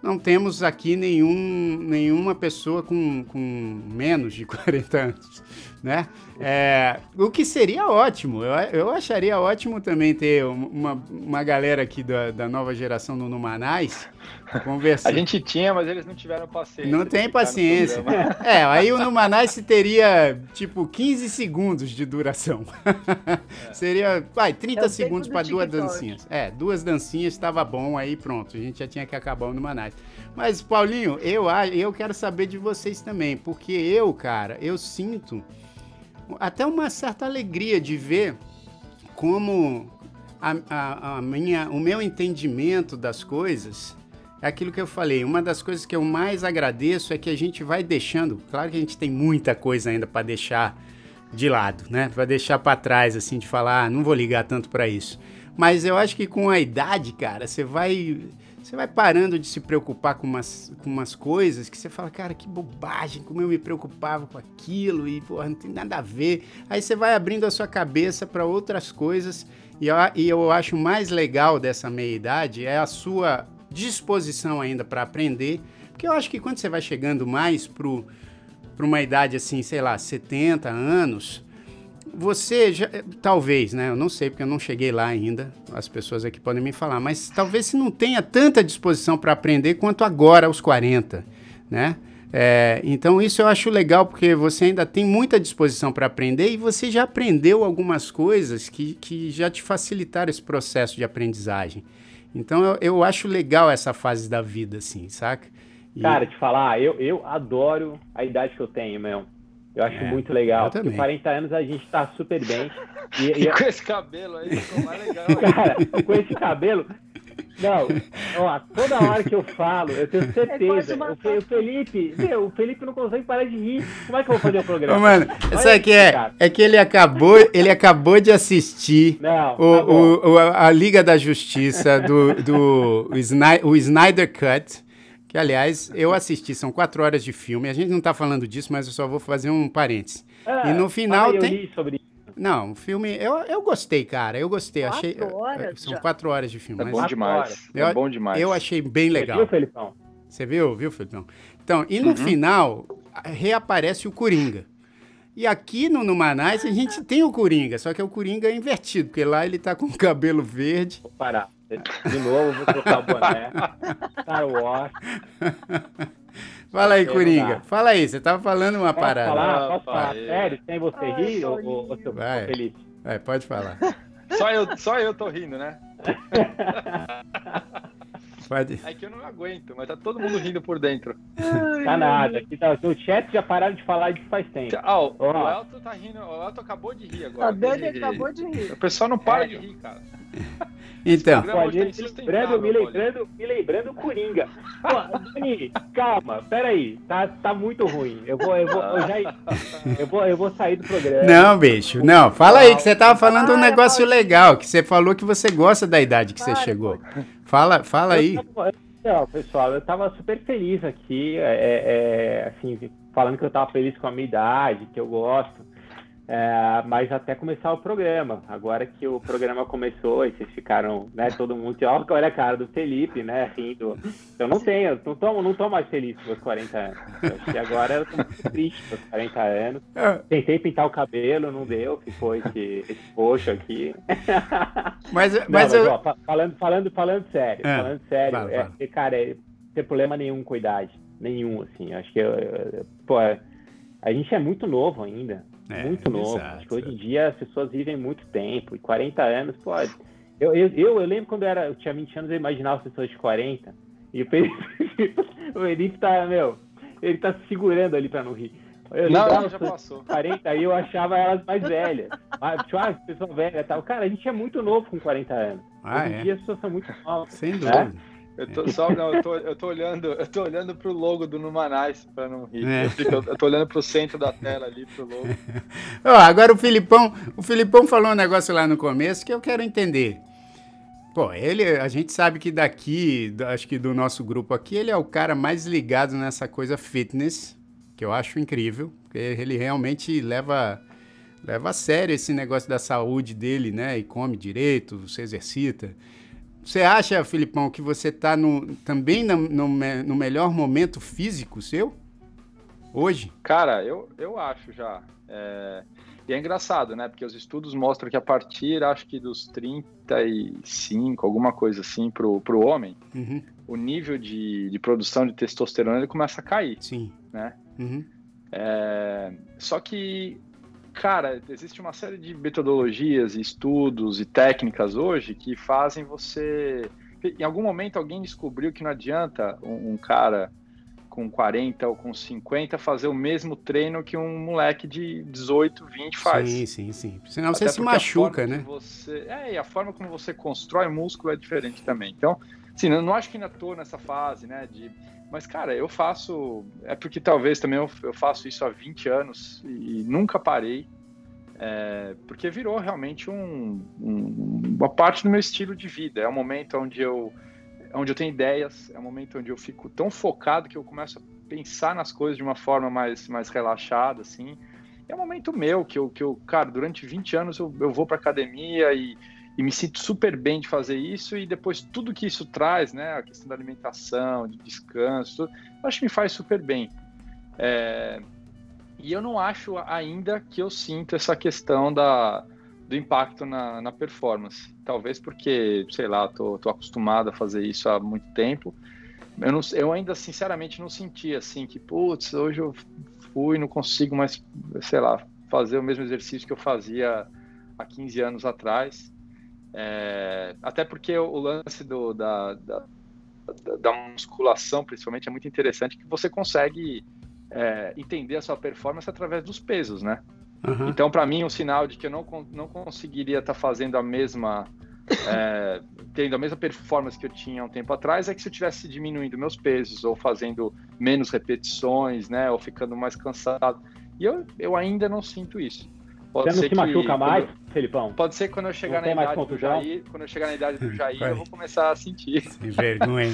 Não temos aqui nenhum, nenhuma pessoa com, com menos de <laughs> 40 anos né? É, o que seria ótimo, eu, eu acharia ótimo também ter uma, uma galera aqui da, da nova geração no Numanais conversando. A gente tinha, mas eles não tiveram paciência. Não tem paciência. É, aí o Numanais teria tipo 15 segundos de duração. É. seria, vai, 30 é segundos para duas dancinhas. É, duas dancinhas estava bom, aí pronto, a gente já tinha que acabar o Numanais. Mas, Paulinho, eu, eu quero saber de vocês também, porque eu, cara, eu sinto até uma certa alegria de ver como a, a, a, minha, o meu entendimento das coisas é aquilo que eu falei. Uma das coisas que eu mais agradeço é que a gente vai deixando. Claro que a gente tem muita coisa ainda para deixar de lado, né? Para deixar para trás, assim, de falar, ah, não vou ligar tanto para isso. Mas eu acho que com a idade, cara, você vai você vai parando de se preocupar com umas, com umas coisas que você fala, cara, que bobagem, como eu me preocupava com aquilo e porra, não tem nada a ver. Aí você vai abrindo a sua cabeça para outras coisas e eu, e eu acho mais legal dessa meia-idade é a sua disposição ainda para aprender, porque eu acho que quando você vai chegando mais para uma idade assim, sei lá, 70 anos, você já, talvez, né? Eu não sei porque eu não cheguei lá ainda. As pessoas aqui podem me falar, mas talvez você não tenha tanta disposição para aprender quanto agora aos 40, né? É, então isso eu acho legal porque você ainda tem muita disposição para aprender e você já aprendeu algumas coisas que, que já te facilitaram esse processo de aprendizagem. Então eu, eu acho legal essa fase da vida, assim, saca? E... Cara, te falar, eu, eu adoro a idade que eu tenho, meu. Eu acho é, muito legal. Eu porque 40 anos a gente tá super bem. <laughs> E, e com esse cabelo aí ficou mais legal. Cara, com esse cabelo. Não, ó, toda hora que eu falo, eu tenho é certeza. É o, o, Felipe, meu, o Felipe não consegue parar de rir. Como é que eu vou fazer o programa? Ô, mano, isso aqui é, é que ele acabou, ele acabou de assistir não, o, tá o, o, a Liga da Justiça do, do o, Snyder, o Snyder Cut. Que, aliás, eu assisti, são quatro horas de filme. A gente não está falando disso, mas eu só vou fazer um parênteses. Ah, e no final tem. sobre Não, o filme. Eu, eu gostei, cara. Eu gostei. Quatro achei. Horas são já. quatro horas de filme. É bom demais. Eu, é bom demais. Eu achei bem legal. Você viu, Felipão? Você viu, viu, Felipão? Então, e no uhum. final, reaparece o Coringa. E aqui no Numanais a gente tem o Coringa, só que é o Coringa invertido, porque lá ele tá com o cabelo verde. Vou parar. De novo, vou trocar o boné. Star Wars. <laughs> Fala aí, Coringa. Fala aí, você tava falando uma posso parada. Falar, posso falar? Sério, sem você Ai, rir, ô, tô ô, ô, seu Vai. Felipe? É, pode falar. <laughs> Só eu, só eu tô rindo, né? <laughs> Pode. É que eu não aguento, mas tá todo mundo rindo por dentro. Tá nada. Aqui tá, o chat já pararam de falar disso faz tempo. Ah, o, Ó. o Elton tá rindo, o Elton acabou de rir A agora. Dani Ele- acabou de rir. O pessoal não para Sério? de rir, cara. Então, hoje tá Olha, me lembrando, me lembrando, me lembrando o Coringa. Pô, Dani, calma, peraí. Tá, tá muito ruim. Eu vou, eu vou, eu já, eu vou, eu vou sair do programa. não, bicho, não. Fala aí que você tava falando um Para, negócio legal, que você falou que você gosta da idade que você Para, chegou. Fala, fala aí. Não, pessoal, eu tava super feliz aqui, é, é, assim, falando que eu tava feliz com a minha idade, que eu gosto. É, mas até começar o programa. Agora que o programa começou e vocês ficaram, né, todo mundo, olha a cara do Felipe, né, rindo. Eu não tenho, não tô, não tô mais feliz com meus 40 anos. Que agora eu tô muito triste com meus 40 anos. Ah, Tentei pintar o cabelo, não deu, ficou esse, esse roxo aqui. <laughs> Mas, Não, mas mas, eu. ó, fa- falando, falando, falando sério, Ah, falando sério, é, fala. é, cara, é, não tem problema nenhum com a idade. Nenhum, assim. Acho que, eu- eu- pô, é- a gente é muito novo ainda. É, muito novo. exato. Acho que hoje em dia as pessoas vivem muito tempo. E 40 anos, pô. Eu, eu, eu, eu lembro quando eu, era, eu tinha 20 anos, eu imaginava as pessoas de 40. E o Felipe, <laughs> o Felipe tá, meu, ele tá se segurando ali pra não rir. Eu Não, não, já passou. de 40 aí eu achava elas mais velhas. Mas, tipo, ah, pessoa velha e tal. Cara, a gente é muito novo com 40 anos. Ah, Hoje em é. dia as pessoas são muito novas. Sem dúvida. Eu tô, só, não, eu tô, eu tô olhando, eu tô olhando pro logo do Numanais pra não rir. É. Eu, fico- eu tô olhando pro centro da tela ali, pro logo. <laughs> Ó, agora o Filipão, o Filipão falou um negócio lá no começo que eu quero entender. Pô, ele, a gente sabe que daqui, da- acho que do nosso grupo aqui, ele é o cara mais ligado nessa coisa fitness, que eu acho incrível, porque ele realmente leva leva a sério esse negócio da saúde dele, né? E come direito, se exercita. Você acha, Filipão, que você está também no, no no melhor momento físico seu? Hoje? Cara, eu, eu acho já. É, E é engraçado, né? Porque os estudos mostram que a partir, acho que dos 35, alguma coisa assim, pro, pro homem, Uhum, o nível de, de produção de testosterona ele começa a cair, sim. né? Uhum, É, Só que, cara, existe uma série de metodologias, estudos e técnicas hoje que fazem você. Em algum momento alguém descobriu que não adianta um, um cara com 40 ou com 50 fazer o mesmo treino que um moleque de 18, 20 faz. Sim, sim, sim. Senão você Até se porque a machuca, né? Você, é, e a forma como você constrói músculo é diferente também. Então, assim, eu não acho que ainda tô nessa fase, né, de... Mas, cara, eu faço... É porque talvez também eu, eu faço isso há 20 anos e nunca parei, é, porque virou realmente um, um- uma parte do meu estilo de vida. É um momento onde eu, onde eu tenho ideias, é um momento onde eu fico tão focado que eu começo a pensar nas coisas de uma forma mais, mais relaxada, assim. É um momento meu que eu, que eu cara, durante 20 anos eu, eu vou para academia e, e me sinto super bem de fazer isso e depois tudo que isso traz, né, a questão da alimentação, de descanso, tudo, acho que me faz super bem. É, e eu não acho ainda que eu sinto essa questão da, do impacto na, na performance. Talvez porque, sei lá, tô, tô acostumado a fazer isso há muito tempo. Eu, não, eu ainda, sinceramente, não senti assim que, putz, hoje eu fui não consigo mais, sei lá, fazer o mesmo exercício que eu fazia há 15 anos atrás. É, até porque o, lance do, da, da, da- musculação, principalmente, é muito interessante que você consegue é, entender a sua performance através dos pesos, né? Aham. Então, para mim, um sinal de que eu não, não conseguiria estar fazendo a mesma. é, tendo a mesma performance que eu tinha um tempo atrás é que se eu tivesse diminuindo meus pesos ou fazendo menos repetições, né, ou ficando mais cansado. E eu, eu ainda não sinto isso. Pode Você não ser se que machuca quando- mais, Felipão? Pode ser que quando eu chegar Não na tem mais idade do? Jair, quando eu chegar na idade do Jair, eu vou começar a sentir. Sem vergonha.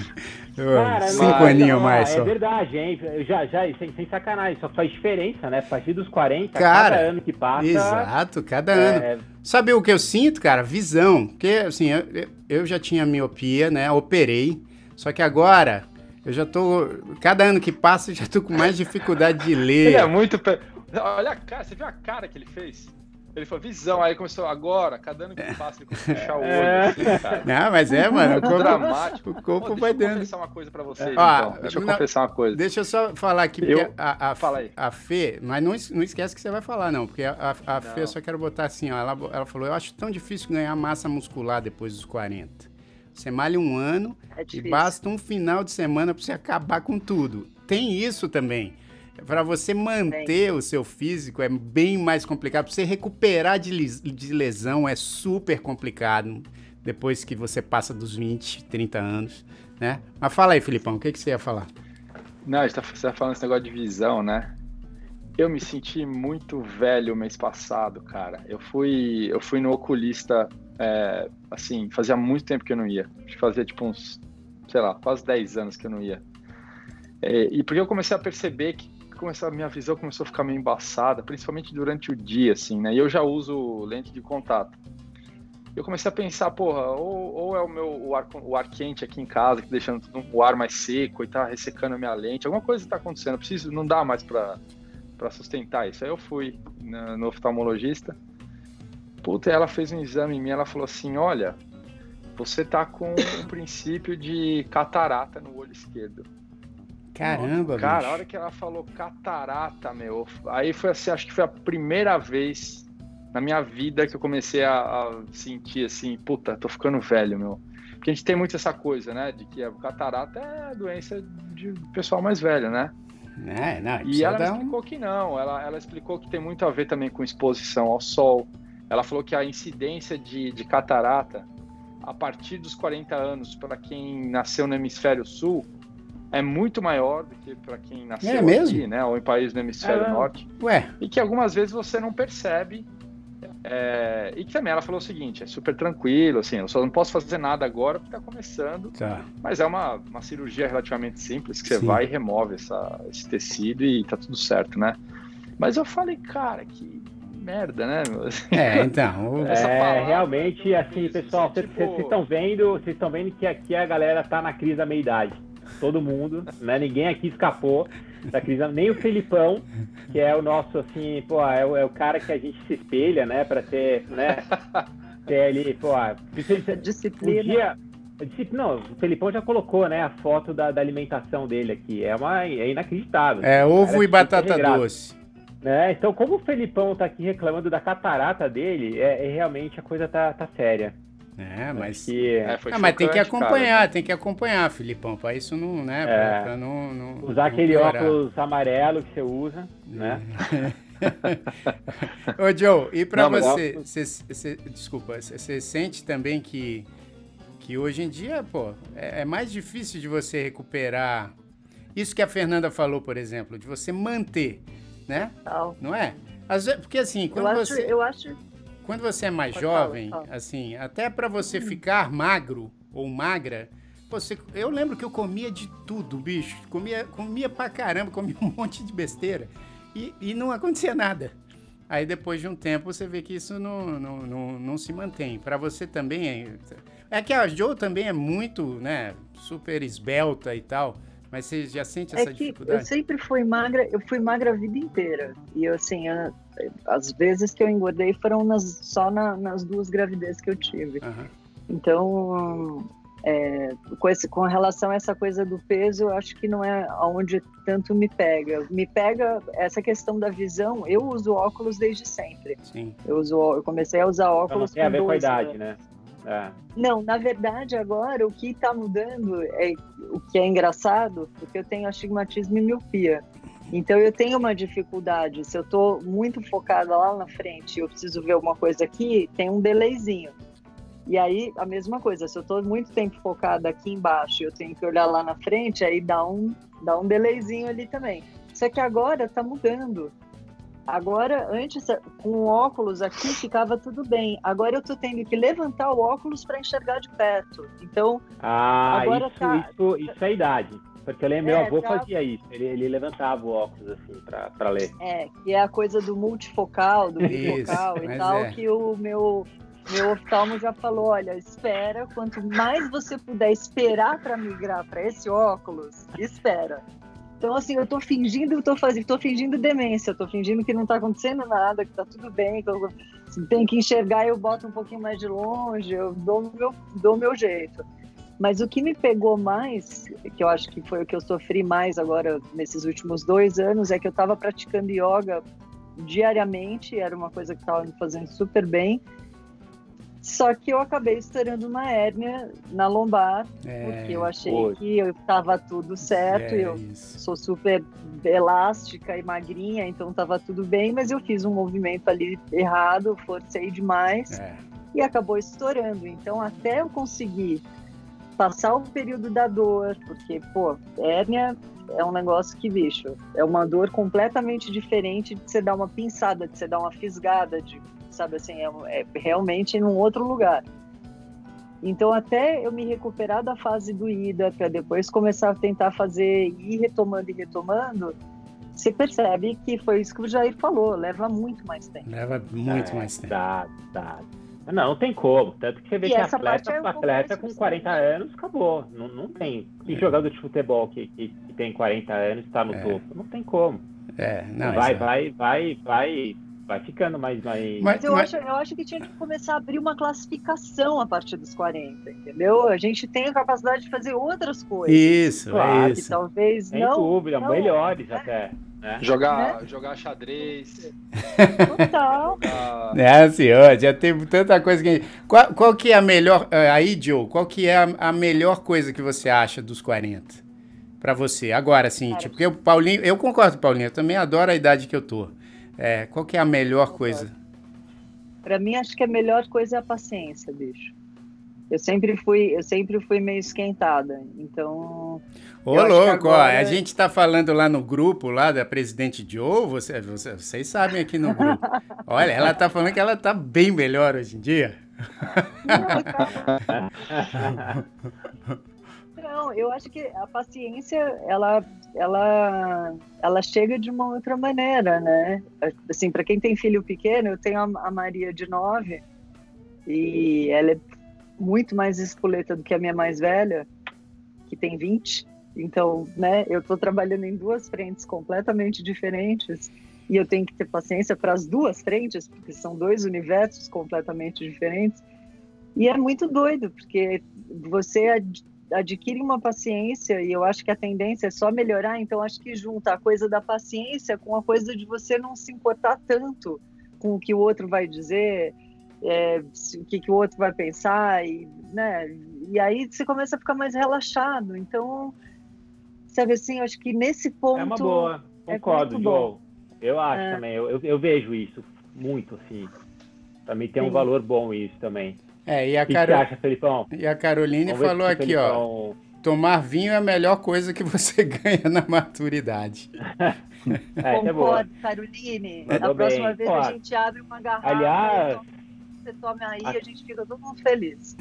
Ô, Cara, Cinco aninhos não, mais é só. verdade, hein? Eu Já, já, sem, sem sacanagem, só faz diferença, né? A partir dos 40, Cara, cada ano que passa. Exato, cada ano. é, Sabe o que eu sinto, cara? Visão. Porque, assim, eu, eu- eu já tinha miopia, né? Operei. Só que agora, eu já tô. Cada ano que passa, eu já tô com mais dificuldade de <laughs> ler. Ele é muito. Olha a cara, você viu a cara que ele fez? Ele falou, visão. Aí começou, agora, cada ano que passa, ele começou a fechar o olho, é. assim, <laughs> cara. Não, mas é, mano. O corpo, dramático. O corpo Pô, vai dando. Deixa eu confessar uma coisa pra vocês, então. Deixa eu não, confessar uma coisa. Deixa eu só falar aqui, porque eu... a, a, Fala aí. a Fê, mas não, não esquece que você vai falar, não, porque a, a, a Fê, eu só quero botar assim, ó, ela, ela falou, eu acho tão difícil ganhar massa muscular depois dos 40. Você malha um ano é e basta um final de semana para você acabar com tudo. Tem isso também. Para você manter o seu físico é bem mais complicado. Para você recuperar de, lesão é super complicado depois que você passa dos 20, 30 anos, né? Mas fala aí, Filipão, o que, que você ia falar? Não, a gente tá, você falando esse negócio de visão, né? Eu me senti muito velho mês passado, cara. Eu fui, eu fui no oculista, é, assim, fazia muito tempo que eu não ia. Acho que fazia tipo uns, sei lá, quase 10 anos que eu não ia. É, e porque eu comecei a perceber que começou, a minha visão começou a ficar meio embaçada, principalmente durante o dia, assim, né? E eu já uso lente de contato. Eu comecei a pensar, porra, ou, ou é o meu o ar, o ar quente aqui em casa, que deixando tudo, o ar mais seco e tá ressecando a minha lente, alguma coisa está acontecendo, preciso, não dá mais para sustentar isso. Aí eu fui no, no oftalmologista, puta, ela fez um exame em mim, ela falou assim, olha, você tá com um princípio de catarata no olho esquerdo. Caramba, Cara, bicho. a hora que ela falou catarata, meu, aí foi assim, acho que foi a primeira vez na minha vida que eu comecei a, a, sentir assim, puta, tô ficando velho, meu. Porque a gente tem muito essa coisa, né, de que a catarata é a doença de pessoal mais velho, né? É, não, e ela me explicou que não, ela, ela explicou que tem muito a ver também com exposição ao sol. Ela falou que a incidência de, de catarata a partir dos 40 anos para quem nasceu no hemisfério sul é muito maior do que para quem nasceu é mesmo? aqui, né? Ou em países do hemisfério é, norte. Ué. E que algumas vezes você não percebe. É, e que também ela falou o seguinte: é super tranquilo, assim, eu só não posso fazer nada agora porque está começando. Tá. Mas é uma, uma cirurgia relativamente simples que você Sim. vai e remove essa, esse tecido e tá tudo certo, né? Mas eu falei, cara, que merda, né? É, então. <laughs> é, realmente, assim, pessoal, vocês tipo... estão vendo, vocês estão vendo que aqui a galera tá na crise da meia idade todo mundo, né? Ninguém aqui escapou da crise, nem o Felipão, que é o nosso, assim, pô, é o, é o cara que a gente se espelha, né? Para ter, né? Ter ali, pô, disciplina. Um dia, não, o Felipão já colocou, né, a foto da, da alimentação dele aqui. É, uma, é inacreditável. É ovo e batata doce. É, então, como o Felipão tá aqui reclamando da catarata dele, é, é realmente a coisa tá, tá séria. É, mas. Que... É, ah, mas tem que acompanhar, cara. tem que acompanhar, Filipão, para isso não, né? É. Pra, não, não, Usar não aquele piorar. óculos amarelo que você usa, né? <laughs> Ô, Joe, e para você, você, você, desculpa, você sente também que, que hoje em dia, pô, é, é mais difícil de você recuperar isso que a Fernanda falou, por exemplo, de você manter, né? Não, não é? Às vezes, porque assim, quando eu você. Acho, eu acho quando você é mais Pode jovem, falar, assim, até para você ficar magro ou magra, você, eu lembro que eu comia de tudo, bicho. Comia, comia pra caramba, comia um <laughs> monte de besteira. E, e não acontecia nada. Aí depois de um tempo você vê que isso não, não, não, não se mantém. Para você também é. É que a Jo também é muito, né, super esbelta e tal. Mas você já sente é essa é que dificuldade? Eu sempre fui magra, eu fui magra a vida inteira. E eu, assim, eu, as vezes que eu engordei foram nas, só na, nas duas gravidezes que eu tive. Uhum. Então, é, com, esse, com relação a essa coisa do peso, eu acho que não é onde tanto me pega. Me pega essa questão da visão. Eu uso óculos desde sempre. Sim. Eu, uso, eu comecei a usar óculos. Então, não tem a ver com a idade, né? É. Não, na verdade, agora o que está mudando é o que é engraçado, porque eu tenho astigmatismo e miopia. Então eu tenho uma dificuldade. Se eu estou muito focada lá na frente, eu preciso ver alguma coisa aqui, tem um delayzinho. E aí a mesma coisa. Se eu estou muito tempo focada aqui embaixo, eu tenho que olhar lá na frente, aí dá um dá um delayzinho ali também. Só que agora está mudando. Agora, antes, com óculos aqui ficava tudo bem. Agora eu tô tendo que levantar o óculos para enxergar de perto. Então, ah, agora isso, tá... isso, isso é idade. Porque eu lembro, é, meu avô tá... fazia isso. Ele, ele levantava o óculos assim para ler. É, que é a coisa do multifocal, do bifocal e tal, é. que o meu meu oftalmo já falou, olha, espera, quanto mais você puder esperar para migrar para esse óculos, espera. Então, assim, eu tô fingindo, eu tô fazendo, tô fingindo demência, tô fingindo que não tá acontecendo nada, que tá tudo bem. Eu... Se tem que enxergar, eu boto um pouquinho mais de longe, eu dou meu, dou meu jeito. Mas o que me pegou mais, que eu acho que foi o que eu sofri mais agora nesses últimos dois anos, é que eu estava praticando yoga diariamente, era uma coisa que estava me fazendo super bem. Só que eu acabei estourando uma hérnia na lombar, é, porque eu achei que eu estava tudo certo, é eu isso. sou super elástica e magrinha, então estava tudo bem, mas eu fiz um movimento ali errado, forcei demais é. e acabou estourando. Então, até eu conseguir passar o período da dor, porque, pô, hérnia é um negócio que, bicho, é uma dor completamente diferente de você dar uma pinçada, de você dar uma fisgada, de, sabe assim, é, é realmente em um outro lugar. Então, até eu me recuperar da fase doída, para depois começar a tentar fazer, ir retomando e retomando, você percebe que foi isso que o Jair falou, leva muito mais tempo. Leva muito é, mais tempo. Dá, dá. Não, não tem como. Tanto que você vê e que atleta, é um atleta com 40 anos acabou. Não, não tem. Que é. jogador de futebol que, que, que tem 40 anos está no é. topo? Não tem como. É, não, vai, vai, vai, vai, vai ficando mais. mais... Mas, eu, mas... Acho, eu acho que tinha que começar a abrir uma classificação a partir dos 40, entendeu? A gente tem a capacidade de fazer outras coisas. Isso, claro, é isso. Que talvez Sem não. dúvida, não, melhores né? até. Né? Jogar, né? jogar xadrez. Total. <laughs> É, senhor, já tem tanta coisa que. Qual, qual que é a melhor. Eh, aí, Joe, qual que é a, a melhor coisa que você acha dos 40? Pra você. Agora, assim, tipo, porque o Paulinho. Eu concordo, Paulinho, eu também adoro a idade que eu tô. É, qual que é a melhor coisa? Pra mim, acho que a melhor coisa é a paciência, bicho. Eu sempre fui, eu sempre fui meio esquentada. Então. Ô, louco, agora... ó, a gente tá falando lá no grupo lá da presidente Joe, você, você, vocês sabem aqui no grupo. <laughs> Olha, ela tá falando que ela tá bem melhor hoje em dia. Não, <laughs> eu acho que a paciência, ela, ela, ela chega de uma outra maneira, né? Assim, para quem tem filho pequeno, eu tenho a, a Maria de nove e ela é muito mais espoleta do que a minha mais velha, que tem 20. Então, né, eu estou trabalhando em duas frentes completamente diferentes e eu tenho que ter paciência para as duas frentes, porque são dois universos completamente diferentes. E é muito doido, porque você ad adquire uma paciência e eu acho que a tendência é só melhorar, então acho que junta a coisa da paciência com a coisa de você não se importar tanto com o que o outro vai dizer, é, o que, que o outro vai pensar, e, né? e aí você começa a ficar mais relaxado. Então, sabe assim, eu acho que nesse ponto. É uma boa, é concordo, é João. Eu acho é. também, eu, eu, vejo isso muito, assim. Pra mim tem Sim. um valor bom isso também. É, e a, Caro... acha, Felipão? e a Caroline Vamos falou aqui, Felipão... ó. Tomar vinho é a melhor coisa que você <laughs> ganha na maturidade. <laughs> é, Concordo, é Caroline. Mandou a próxima bem. vez a gente abre uma garrafa. Aliás, você tome aí a... a gente fica todo mundo feliz.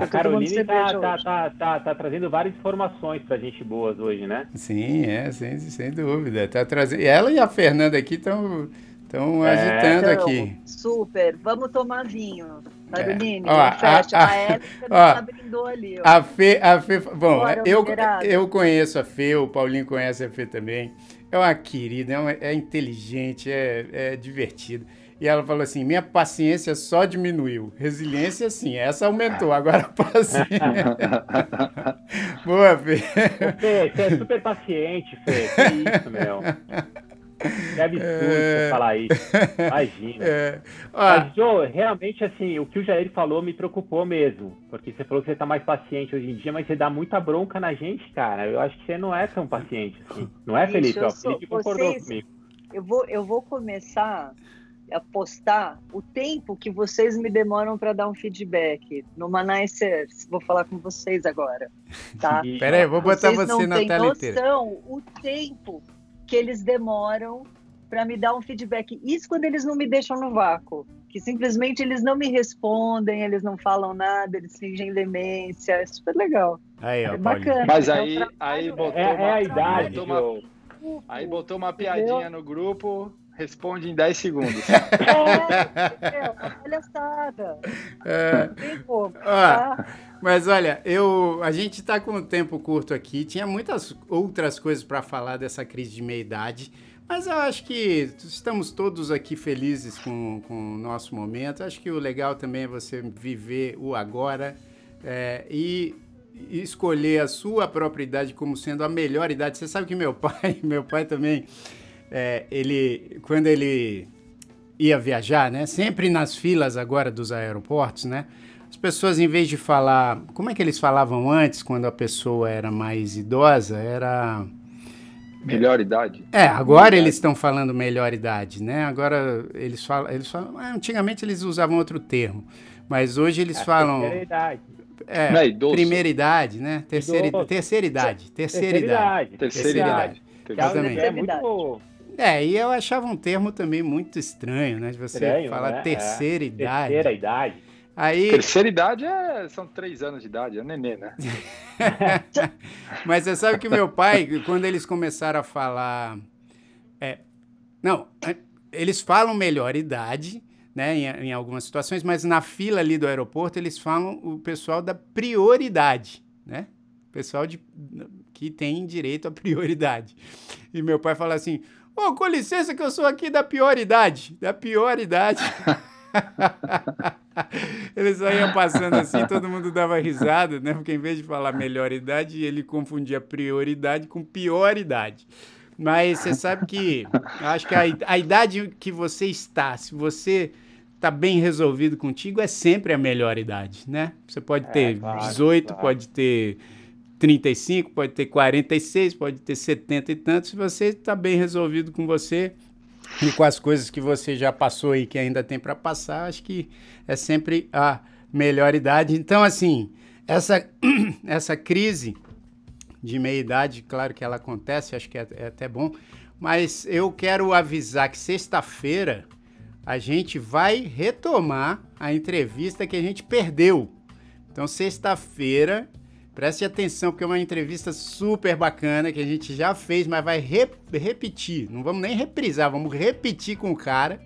A Caroline tá, tá, tá, tá, tá, trazendo várias informações pra gente boas hoje, né? Sim, é, sem, sem dúvida. Tá trazendo... Ela e a Fernanda aqui estão estão é, agitando então, aqui. Super. Vamos tomar vinho. Caroline, é. ó, fecha. A, a, a Érica <laughs> tá brindou ali. Ó. A Fê, a Fê, bom, Bora, eu, eu conheço a Fê, o Paulinho conhece a Fê também. É uma querida, é, uma, é inteligente, é, é divertido. E ela falou assim: minha paciência só diminuiu. Resiliência, sim, essa aumentou. Agora a paciência. <laughs> Boa, Fê. Fê, você é super paciente, Fê. Que isso, meu. <laughs> Que absurdo é... falar isso. Imagina. <laughs> É... Ah. Mas, Joe, realmente, assim, o que o Jair falou me preocupou mesmo. Porque você falou que você tá mais paciente hoje em dia, mas você dá muita bronca na gente, cara. Eu acho que você não é tão paciente assim. Não é, Felipe? Ó, Felipe concordou vocês... comigo. Eu vou, eu vou começar apostar o tempo que vocês me demoram para dar um feedback no Manaices. Vou falar com vocês agora, tá? Peraí, vou botar vocês você na tela inteira. noção o tempo que eles demoram para me dar um feedback. Isso quando eles não me deixam no vácuo. Que simplesmente eles não me respondem, eles não falam nada, eles fingem demência. É super legal. Aí, ó, é bacana. Mas aí, aí botou é, uma, é a idade, botou uma, Aí botou uma piadinha no grupo responde em 10 segundos. <laughs> É, é uma palhaçada. É. Não tem como. tá? Mas olha, eu, a gente está com um tempo curto aqui. Tinha muitas outras coisas para falar dessa crise de meia-idade, Mas eu acho que estamos todos aqui felizes com, com o nosso momento. Acho que o legal também é você viver o agora é, e escolher a sua própria idade como sendo a melhor idade. Você sabe que meu <laughs> pai, meu pai também, é, ele, quando ele ia viajar, né? Sempre nas filas agora dos aeroportos, né? As pessoas, em vez de falar. Como é que eles falavam antes, quando a pessoa era mais idosa? Era. Melhor idade? É, agora melhor eles estão falando melhor idade, né? Agora eles falam. Eles falam ah, antigamente eles usavam outro termo, mas hoje eles é, falam. Terceira idade. É, é primeira idade, né? Terceira, terceira idade. Terceira, idade. Terceira idade. Terceira idade. É muito. É, e eu achava um termo também muito estranho, né? De você estranho, falar né? terceira é. idade. Terceira idade. Aí... Terceira idade é, são três anos de idade, é nenê, né? <laughs> Mas você sabe que meu pai, quando eles começaram a falar. É, não, é, eles falam melhor idade, né, em, em, algumas situações, mas na fila ali do aeroporto eles falam o pessoal da prioridade, né? Pessoal de, que tem direito à prioridade. E meu pai fala assim: Ô, oh, com licença que eu sou aqui da pior idade, da pior idade. <laughs> <laughs> ele só ia passando assim, todo mundo dava risada, né? Porque em vez de falar melhor idade, ele confundia prioridade com pioridade. Mas você sabe que acho que a, a idade que você está, se você está bem resolvido contigo, é sempre a melhor idade, né? Você pode é, ter claro, 18, claro. pode ter 35, pode ter 46, pode ter 70 e tantos. Se você está bem resolvido com você, e com as coisas que você já passou e que ainda tem para passar, acho que é sempre a melhor idade. Então, assim, essa, <clears throat> essa crise de meia-idade, claro que ela acontece, acho que é, é até bom, mas eu quero avisar que sexta-feira a gente vai retomar a entrevista que a gente perdeu. Então, sexta-feira Preste atenção, porque é uma entrevista super bacana que a gente já fez, mas vai re repetir. Não vamos nem reprisar, vamos repetir com o cara.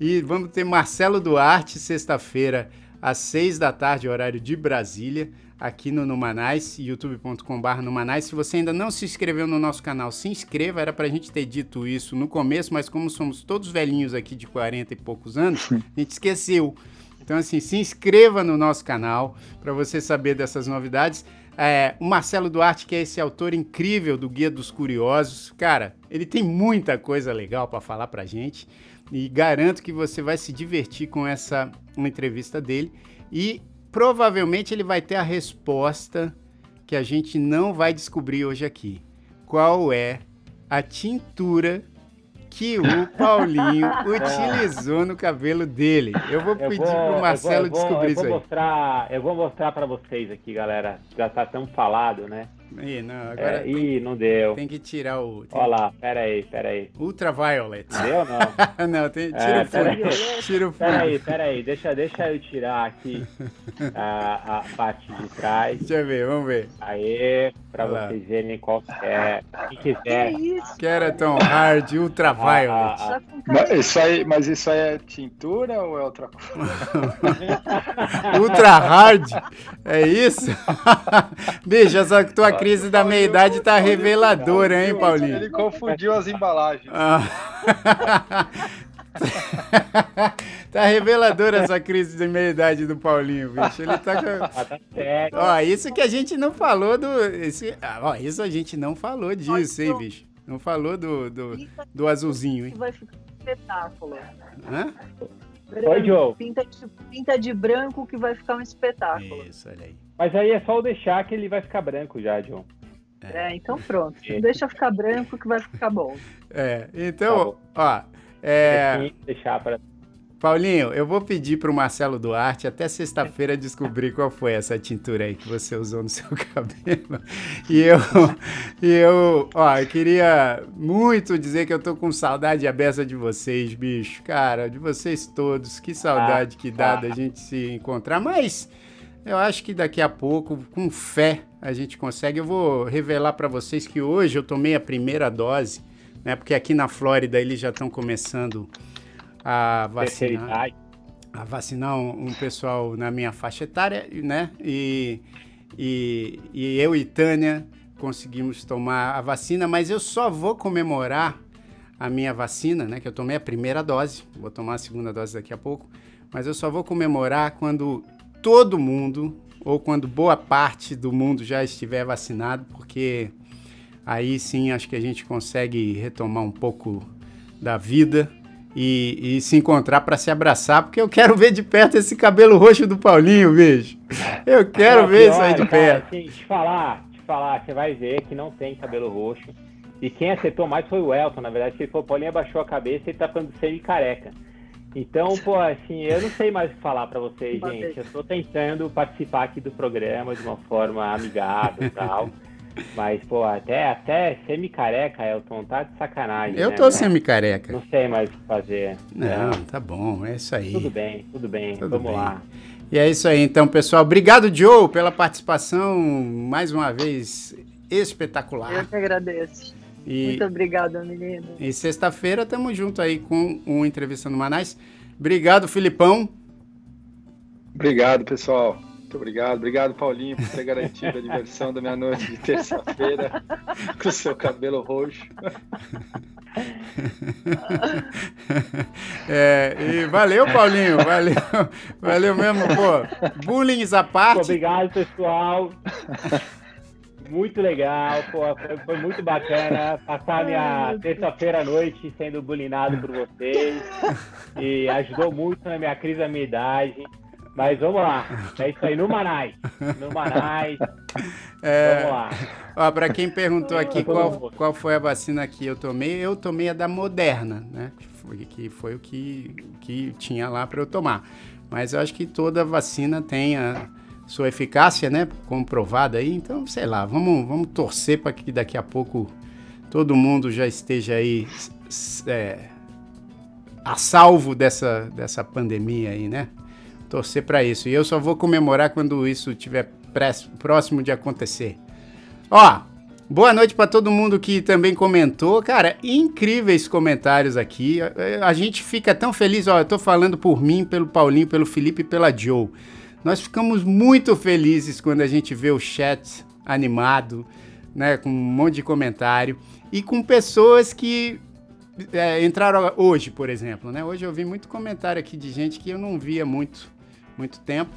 E vamos ter Marcelo Duarte, sexta-feira, às seis da tarde, horário de Brasília, aqui no Numanais, youtube.com.br Numanais. Se você ainda não se inscreveu no nosso canal, se inscreva. Era pra gente ter dito isso no começo, mas como somos todos velhinhos aqui de 40 e poucos anos, a gente esqueceu. Então, assim, se inscreva no nosso canal para você saber dessas novidades. É, o Marcelo Duarte, que é esse autor incrível do Guia dos Curiosos, cara, ele tem muita coisa legal para falar para gente e garanto que você vai se divertir com essa entrevista dele e provavelmente ele vai ter a resposta que a gente não vai descobrir hoje aqui. Qual é a tintura que o Paulinho <laughs> utilizou no cabelo dele. Eu vou pedir para o Marcelo eu vou, eu vou, descobrir eu vou isso aí. Mostrar, eu vou mostrar para vocês aqui, galera. Já está tão falado, né? Ih, não, agora. É, ih, não deu. Tem que tirar o. Olha lá, pera aí, pera aí. Ultraviolet. Deu ou não? <laughs> não, tem, tira é, o fundo. Tira o fundo. Pera aí, pera aí. Deixa, deixa eu tirar aqui a, a parte de trás. Deixa eu ver, vamos ver. Aí, pra Olha vocês lá. verem qual é. Quem quiser. Que isso? Keraton Hard Ultraviolet. Ah, ah, ah. Mas, isso aí, mas isso aí é tintura ou é outra coisa? <laughs> Ultra Hard? É isso? Bicho, essa tua crise da meia-idade tá reveladora, hein, Paulinho? Ele confundiu as embalagens. Ah. <laughs> tá reveladora essa crise de meia-idade do Paulinho, bicho. Ele tá com... Ah, tá ó, isso que a gente não falou do. Esse... Ó, isso a gente não falou disso, hein, bicho? Não falou do, do, do azulzinho, hein? Vai ficar espetáculo. Hã? Oi, Joe. Pinta de, pinta de branco que vai ficar um espetáculo. Isso, olha aí. Mas aí é só o deixar que ele vai ficar branco já, John. É, é então pronto. É. Deixa ficar branco que vai ficar bom. É, então, tá ó. É... Deixar para Paulinho, eu vou pedir para o Marcelo Duarte até sexta-feira descobrir qual foi essa tintura aí que você usou no seu <laughs> cabelo. E eu, e eu, ó, eu queria muito dizer que eu tô com saudade a beça de vocês, bicho. Cara, de vocês todos. Que saudade que dá da gente se encontrar. Mas eu acho que daqui a pouco, com fé, a gente consegue. Eu vou revelar para vocês que hoje eu tomei a primeira dose, né? Porque aqui na Flórida eles já estão começando a vacinar, a vacinar um, um, pessoal na minha faixa etária, né? E, e, e eu e Tânia conseguimos tomar a vacina, mas eu só vou comemorar a minha vacina, né? Que eu tomei a primeira dose, vou tomar a segunda dose daqui a pouco, mas eu só vou comemorar quando todo mundo ou quando boa parte do mundo já estiver vacinado, porque aí sim acho que a gente consegue retomar um pouco da vida e, e se encontrar para se abraçar, porque eu quero ver de perto esse cabelo roxo do Paulinho, bicho. Eu quero ver isso aí de perto. Cara, assim, te falar, te falar, você vai ver que não tem cabelo roxo. E quem acertou mais foi o Elton, na verdade, que ele falou, Paulinho abaixou a cabeça e ele tá falando semi careca. Então, pô, assim, eu não sei mais o que falar para vocês, gente. Eu estou tentando participar aqui do programa de uma forma amigável e tal. Mas, pô, até, até semi-careca, Elton, tá de sacanagem. Eu né, tô semi-careca. Não sei mais o que fazer. Não, é. tá bom, é isso aí. Tudo bem, tudo bem, tudo vamos bem. lá. E é isso aí, então, pessoal. Obrigado, Joe, pela participação, mais uma vez, espetacular. Eu que agradeço. E, Muito obrigada, menino. E sexta-feira estamos junto aí com o Entrevista no Manais. Obrigado, Filipão. Obrigado, pessoal. Muito obrigado. Obrigado, Paulinho, por ter garantido a diversão da minha noite de terça-feira <laughs> com o seu cabelo roxo. <laughs> É, e valeu, Paulinho. Valeu, valeu mesmo, pô. Bullying à parte. Obrigado, pessoal <laughs> muito legal, pô, foi, foi, muito bacana passar minha terça-feira à noite sendo bulinado por vocês e ajudou muito na minha crise da minha idade. Mas vamos lá, é isso aí, no Manais, no Manais, é, vamos lá. Ó, pra quem perguntou aqui qual, qual foi a vacina que eu tomei, eu tomei a da Moderna, né, que foi, que foi o que, que tinha lá para eu tomar. Mas eu acho que toda vacina tem a sua eficácia, né, comprovada aí. Então, sei lá, vamos, vamos torcer para que daqui a pouco todo mundo já esteja aí é, a salvo dessa, dessa pandemia aí, né? Torcer para isso. E eu só vou comemorar quando isso estiver próximo de acontecer. Ó, boa noite para todo mundo que também comentou. Cara, incríveis comentários aqui. A, a gente fica tão feliz. Ó, eu tô falando por mim, pelo Paulinho, pelo Felipe e pela Joe. Nós ficamos muito felizes quando a gente vê o chat animado, né, com um monte de comentário e com pessoas que é, entraram hoje, por exemplo, né? Hoje eu vi muito comentário aqui de gente que eu não via muito, muito tempo,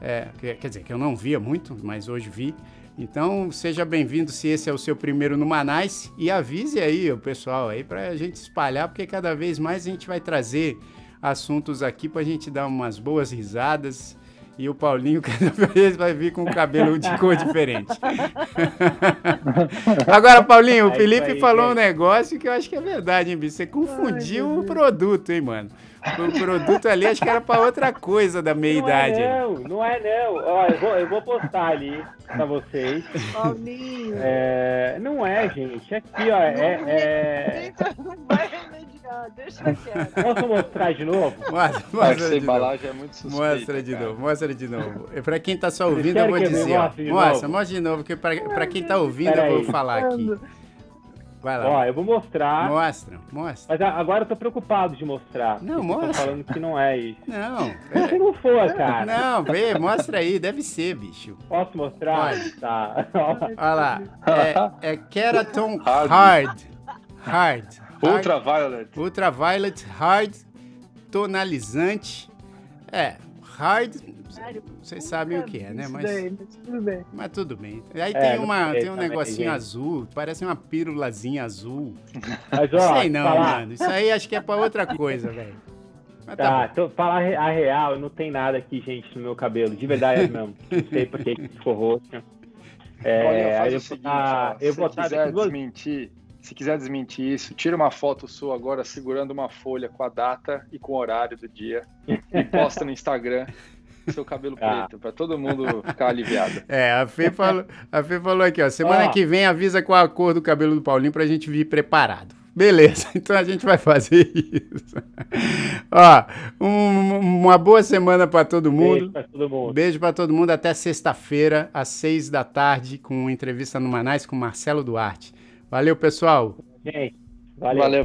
é, quer dizer, que eu não via muito, mas hoje vi. Então, seja bem-vindo se esse é o seu primeiro no Manais e avise aí o pessoal aí para a gente espalhar, porque cada vez mais a gente vai trazer assuntos aqui para a gente dar umas boas risadas e o Paulinho <laughs> cada vez vai vir com o cabelo de cor diferente. <laughs> Agora, Paulinho, o é Felipe aí, falou um negócio que eu acho que é verdade, hein, bicho? Você confundiu Ai, o produto, hein, mano? O produto ali acho que era para outra coisa da meia-idade. Não, é, não, não é não. Ó, eu, vou, eu vou postar ali para vocês. Paulinho. É, não é, gente. Aqui, ó. É, é... <laughs> Não vai deixa quieto. Posso mostrar de novo? <laughs> Mostra, mostra Essa embalagem é muito suspeita. Mostra de cara. novo, mostra de novo. Para quem tá só ouvindo, eu vou dizer. Mostra, mostra de novo, porque para quem tá ouvindo, eu vou falar aqui. Vai lá. Ó, eu vou mostrar. Mostra, mostra. Mas agora eu tô preocupado de mostrar. Não, mostra. falando que não é isso. Não. Se não for, cara. Não, vê, mostra aí, deve ser, bicho. Posso mostrar? Pode. Tá. Olha lá. É, é Keraton Hard. Hard. Ultraviolet. Ultraviolet Hard Tonalizante. É, hard vocês sabem o que é, né? Mas, tudo bem. Mas tudo bem. Aí é, tem, uma, tem um negocinho azul, parece uma pírulazinha azul. <laughs> Mas, ó, sei não, falar... mano. Isso aí acho que é pra outra coisa, velho. Tá, tá então, falar a real, não tem nada aqui, gente, no meu cabelo. De verdade mesmo. <laughs> Não sei porque ficou roxo. É, aí eu, seguinte, ó, eu vou quiser desmentir, se quiser desmentir isso, tira uma foto sua agora segurando uma folha com a data e com o horário do dia e posta no Instagram seu cabelo ah. preto, para todo mundo ficar aliviado. É, a Fê falou, a Fê falou aqui, ó, semana que vem avisa qual a cor do cabelo do Paulinho pra gente vir preparado. Beleza, <laughs> então a gente vai fazer isso. ó, um, uma boa semana para todo mundo. Beijo para todo mundo. Beijo para todo mundo até sexta-feira, às seis da tarde, com entrevista no Manais com Marcelo Duarte. Valeu, pessoal. Valeu. valeu.